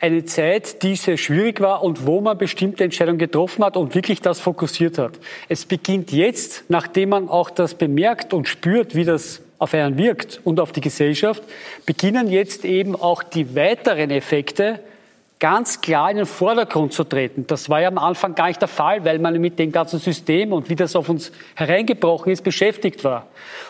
eine Zeit, die sehr schwierig war und wo man bestimmte Entscheidungen getroffen hat und wirklich das fokussiert hat. Es beginnt jetzt, nachdem man auch das bemerkt und spürt, wie das auf einen wirkt und auf die Gesellschaft, beginnen jetzt eben auch die weiteren Effekte ganz klar in den Vordergrund zu treten. Das war ja am Anfang gar nicht der Fall, weil man mit dem ganzen System und wie das auf uns hereingebrochen ist, beschäftigt war.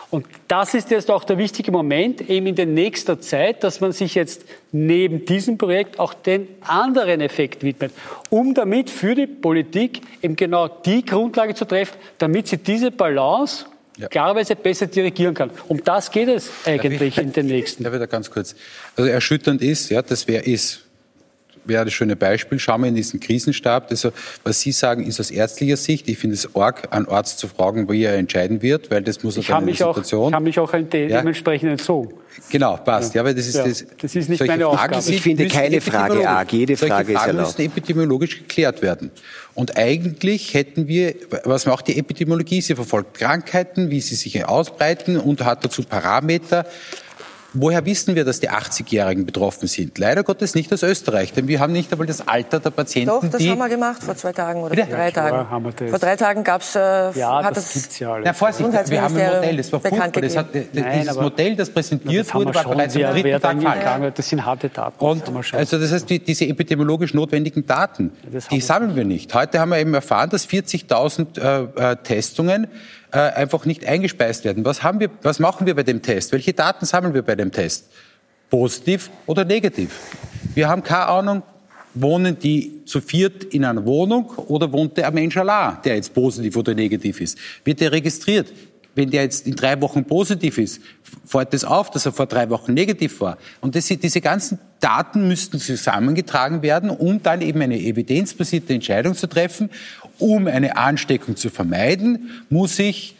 Und das ist jetzt auch der wichtige Moment, eben in der nächsten Zeit, dass man sich jetzt neben diesem Projekt auch den anderen Effekt widmet, um damit für die Politik eben genau die Grundlage zu treffen, damit sie diese Balance ja. klarerweise besser dirigieren kann. Um das geht es eigentlich ich, in den nächsten. Ich da ganz kurz? Also erschütternd ist, ja, das wäre ist wäre das schöne Beispiel. Schauen wir in diesen Krisenstab. Also, was Sie sagen, ist aus ärztlicher Sicht. Ich finde es arg, einen Arzt zu fragen, wie er entscheiden wird, weil das muss ich dann in der Situation. Auch, ich habe mich auch dementsprechend ja. entzogen. Genau, passt. Ja, weil das ist, ja, das, das ist nicht meine Aufgabe. Fragen, ich finde keine Frage arg. Jede Frage Fragen ist erlaubt. müssen epidemiologisch geklärt werden. Und eigentlich hätten wir, was auch die Epidemiologie, sie verfolgt Krankheiten, wie sie sich ausbreiten und hat dazu Parameter. Woher wissen wir, dass die 80-Jährigen betroffen sind? Leider Gottes nicht aus Österreich, denn wir haben nicht einmal das Alter der Patienten. Doch, das haben wir gemacht vor zwei Tagen oder vor drei Tagen. vor drei Tagen gab es. Äh, ja, hat das, gibt's ja alles. Na, Vorsicht, wir haben ein Modell, das war furchtbar. Das hat, Nein, dieses Modell, das präsentiert das wurde, war bereits am dritten Tag falsch. Das sind harte Daten. Und also das heißt, die, diese epidemiologisch notwendigen Daten, die sammeln wir nicht. Heute haben wir eben erfahren, dass 40.000 äh, äh, Testungen äh, einfach nicht eingespeist werden. Was, haben wir, was machen wir bei dem Test? Welche Daten sammeln wir bei dem Test? Positiv oder negativ? Wir haben keine Ahnung, wohnen die zu viert in einer Wohnung oder wohnt der Mensch allein, der jetzt positiv oder negativ ist? Wird der registriert? Wenn der jetzt in drei Wochen positiv ist, fällt das auf, dass er vor drei Wochen negativ war. Und das, diese ganzen Daten müssten zusammengetragen werden, um dann eben eine evidenzbasierte Entscheidung zu treffen. Um eine Ansteckung zu vermeiden, muss ich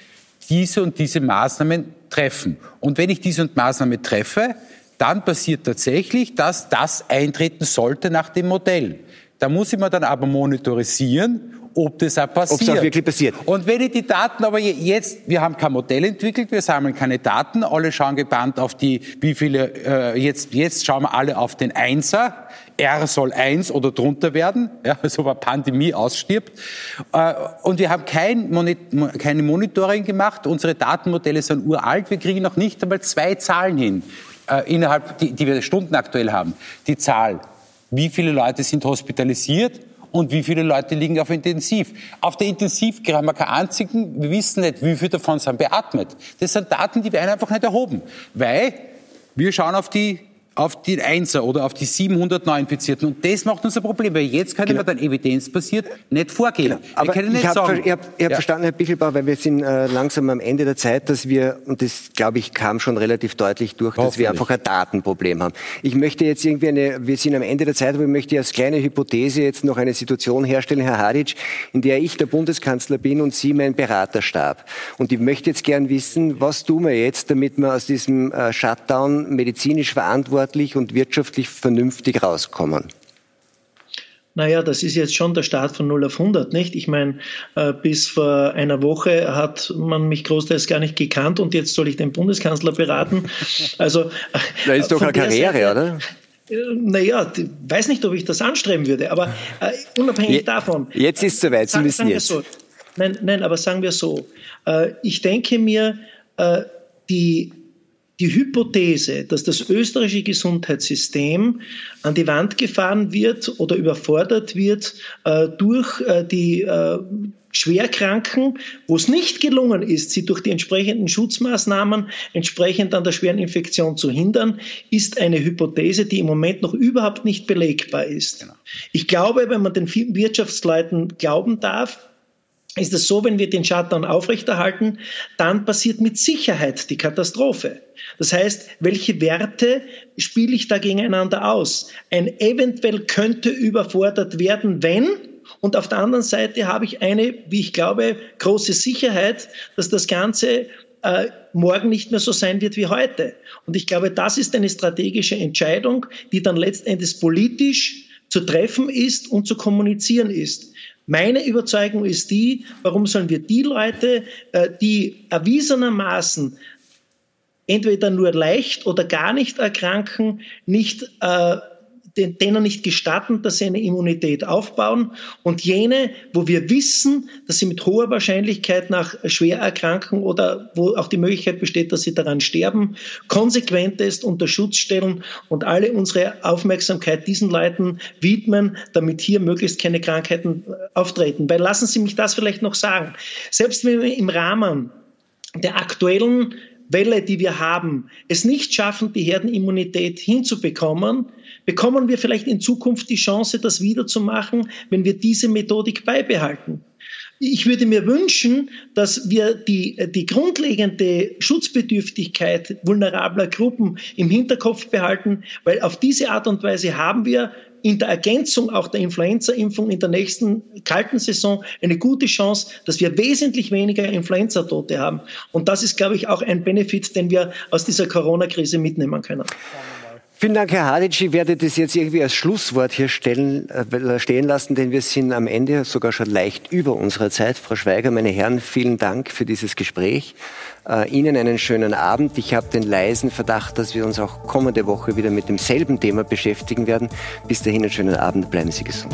diese und diese Maßnahmen treffen. Und wenn ich diese Maßnahme treffe, dann passiert tatsächlich, dass das eintreten sollte nach dem Modell. Da muss ich mir dann aber monitorisieren ob das auch passiert. Ob es auch wirklich passiert. Und wenn ich die Daten aber jetzt, wir haben kein Modell entwickelt, wir sammeln keine Daten, alle schauen gebannt auf die, wie viele, äh, jetzt, jetzt schauen wir alle auf den Einser, R soll eins oder drunter werden, ja, so eine Pandemie ausstirbt. Äh, und wir haben kein Moni keine Monitoring gemacht, unsere Datenmodelle sind uralt, wir kriegen noch nicht einmal zwei Zahlen hin, äh, innerhalb, die, die wir stundenaktuell haben. Die Zahl, wie viele Leute sind hospitalisiert und wie viele Leute liegen auf Intensiv. Auf der Intensiv haben wir keinen einzigen, wir wissen nicht, wie viele davon sind beatmet. Das sind Daten, die wir einfach nicht erhoben, weil wir schauen auf die auf die Einser oder auf die 700 Neuinfizierten. Und das macht uns ein Problem, weil jetzt können genau. wir dann evidenzbasiert nicht vorgehen. Genau. Aber wir nicht ich habe hab, hab ja. verstanden, Herr Bichelbauer, weil wir sind äh, langsam am Ende der Zeit, dass wir, und das glaube ich kam schon relativ deutlich durch, dass wir einfach ein Datenproblem haben. Ich möchte jetzt irgendwie eine, wir sind am Ende der Zeit, aber ich möchte als kleine Hypothese jetzt noch eine Situation herstellen, Herr Hadic, in der ich der Bundeskanzler bin und Sie mein Beraterstab. Und ich möchte jetzt gern wissen, was tun wir jetzt, damit wir aus diesem äh, Shutdown medizinisch verantwortlich wirtschaftlich und wirtschaftlich vernünftig rauskommen? Naja, das ist jetzt schon der Start von 0 auf 100, nicht? Ich meine, äh, bis vor einer Woche hat man mich großteils gar nicht gekannt und jetzt soll ich den Bundeskanzler beraten. Also, da ist doch eine Karriere, Seite, oder? Äh, naja, weiß nicht, ob ich das anstreben würde, aber äh, unabhängig Je, davon. Jetzt ist es soweit, Sie wissen jetzt. So, nein, nein, aber sagen wir so. Äh, ich denke mir, äh, die die Hypothese, dass das österreichische Gesundheitssystem an die Wand gefahren wird oder überfordert wird äh, durch äh, die äh, Schwerkranken, wo es nicht gelungen ist, sie durch die entsprechenden Schutzmaßnahmen entsprechend an der schweren Infektion zu hindern, ist eine Hypothese, die im Moment noch überhaupt nicht belegbar ist. Genau. Ich glaube, wenn man den Wirtschaftsleuten glauben darf, ist es so, wenn wir den Shutdown aufrechterhalten, dann passiert mit Sicherheit die Katastrophe. Das heißt, welche Werte spiele ich da gegeneinander aus? Ein eventuell könnte überfordert werden, wenn, und auf der anderen Seite habe ich eine, wie ich glaube, große Sicherheit, dass das Ganze äh, morgen nicht mehr so sein wird wie heute. Und ich glaube, das ist eine strategische Entscheidung, die dann letztendlich politisch zu treffen ist und zu kommunizieren ist. Meine Überzeugung ist die, warum sollen wir die Leute, äh, die erwiesenermaßen entweder nur leicht oder gar nicht erkranken, nicht äh, denen nicht gestatten, dass sie eine Immunität aufbauen und jene, wo wir wissen, dass sie mit hoher Wahrscheinlichkeit nach schwer erkranken oder wo auch die Möglichkeit besteht, dass sie daran sterben, konsequent ist unter Schutz stellen und alle unsere Aufmerksamkeit diesen Leuten widmen, damit hier möglichst keine Krankheiten äh, auftreten. Weil lassen Sie mich das vielleicht noch sagen. Selbst wenn wir im Rahmen der aktuellen Welle, die wir haben, es nicht schaffen, die Herdenimmunität hinzubekommen, bekommen wir vielleicht in Zukunft die Chance, das wiederzumachen, wenn wir diese Methodik beibehalten. Ich würde mir wünschen, dass wir die, die grundlegende Schutzbedürftigkeit vulnerabler Gruppen im Hinterkopf behalten, weil auf diese Art und Weise haben wir in der Ergänzung auch der Influenza-Impfung in der nächsten kalten Saison eine gute Chance, dass wir wesentlich weniger Influenza-Tote haben. Und das ist, glaube ich, auch ein Benefit, den wir aus dieser Corona-Krise mitnehmen können. Vielen Dank, Herr Hadic. Ich werde das jetzt irgendwie als Schlusswort hier stellen, äh, stehen lassen, denn wir sind am Ende sogar schon leicht über unserer Zeit. Frau Schweiger, meine Herren, vielen Dank für dieses Gespräch. Äh, Ihnen einen schönen Abend. Ich habe den leisen Verdacht, dass wir uns auch kommende Woche wieder mit demselben Thema beschäftigen werden. Bis dahin einen schönen Abend. Bleiben Sie gesund.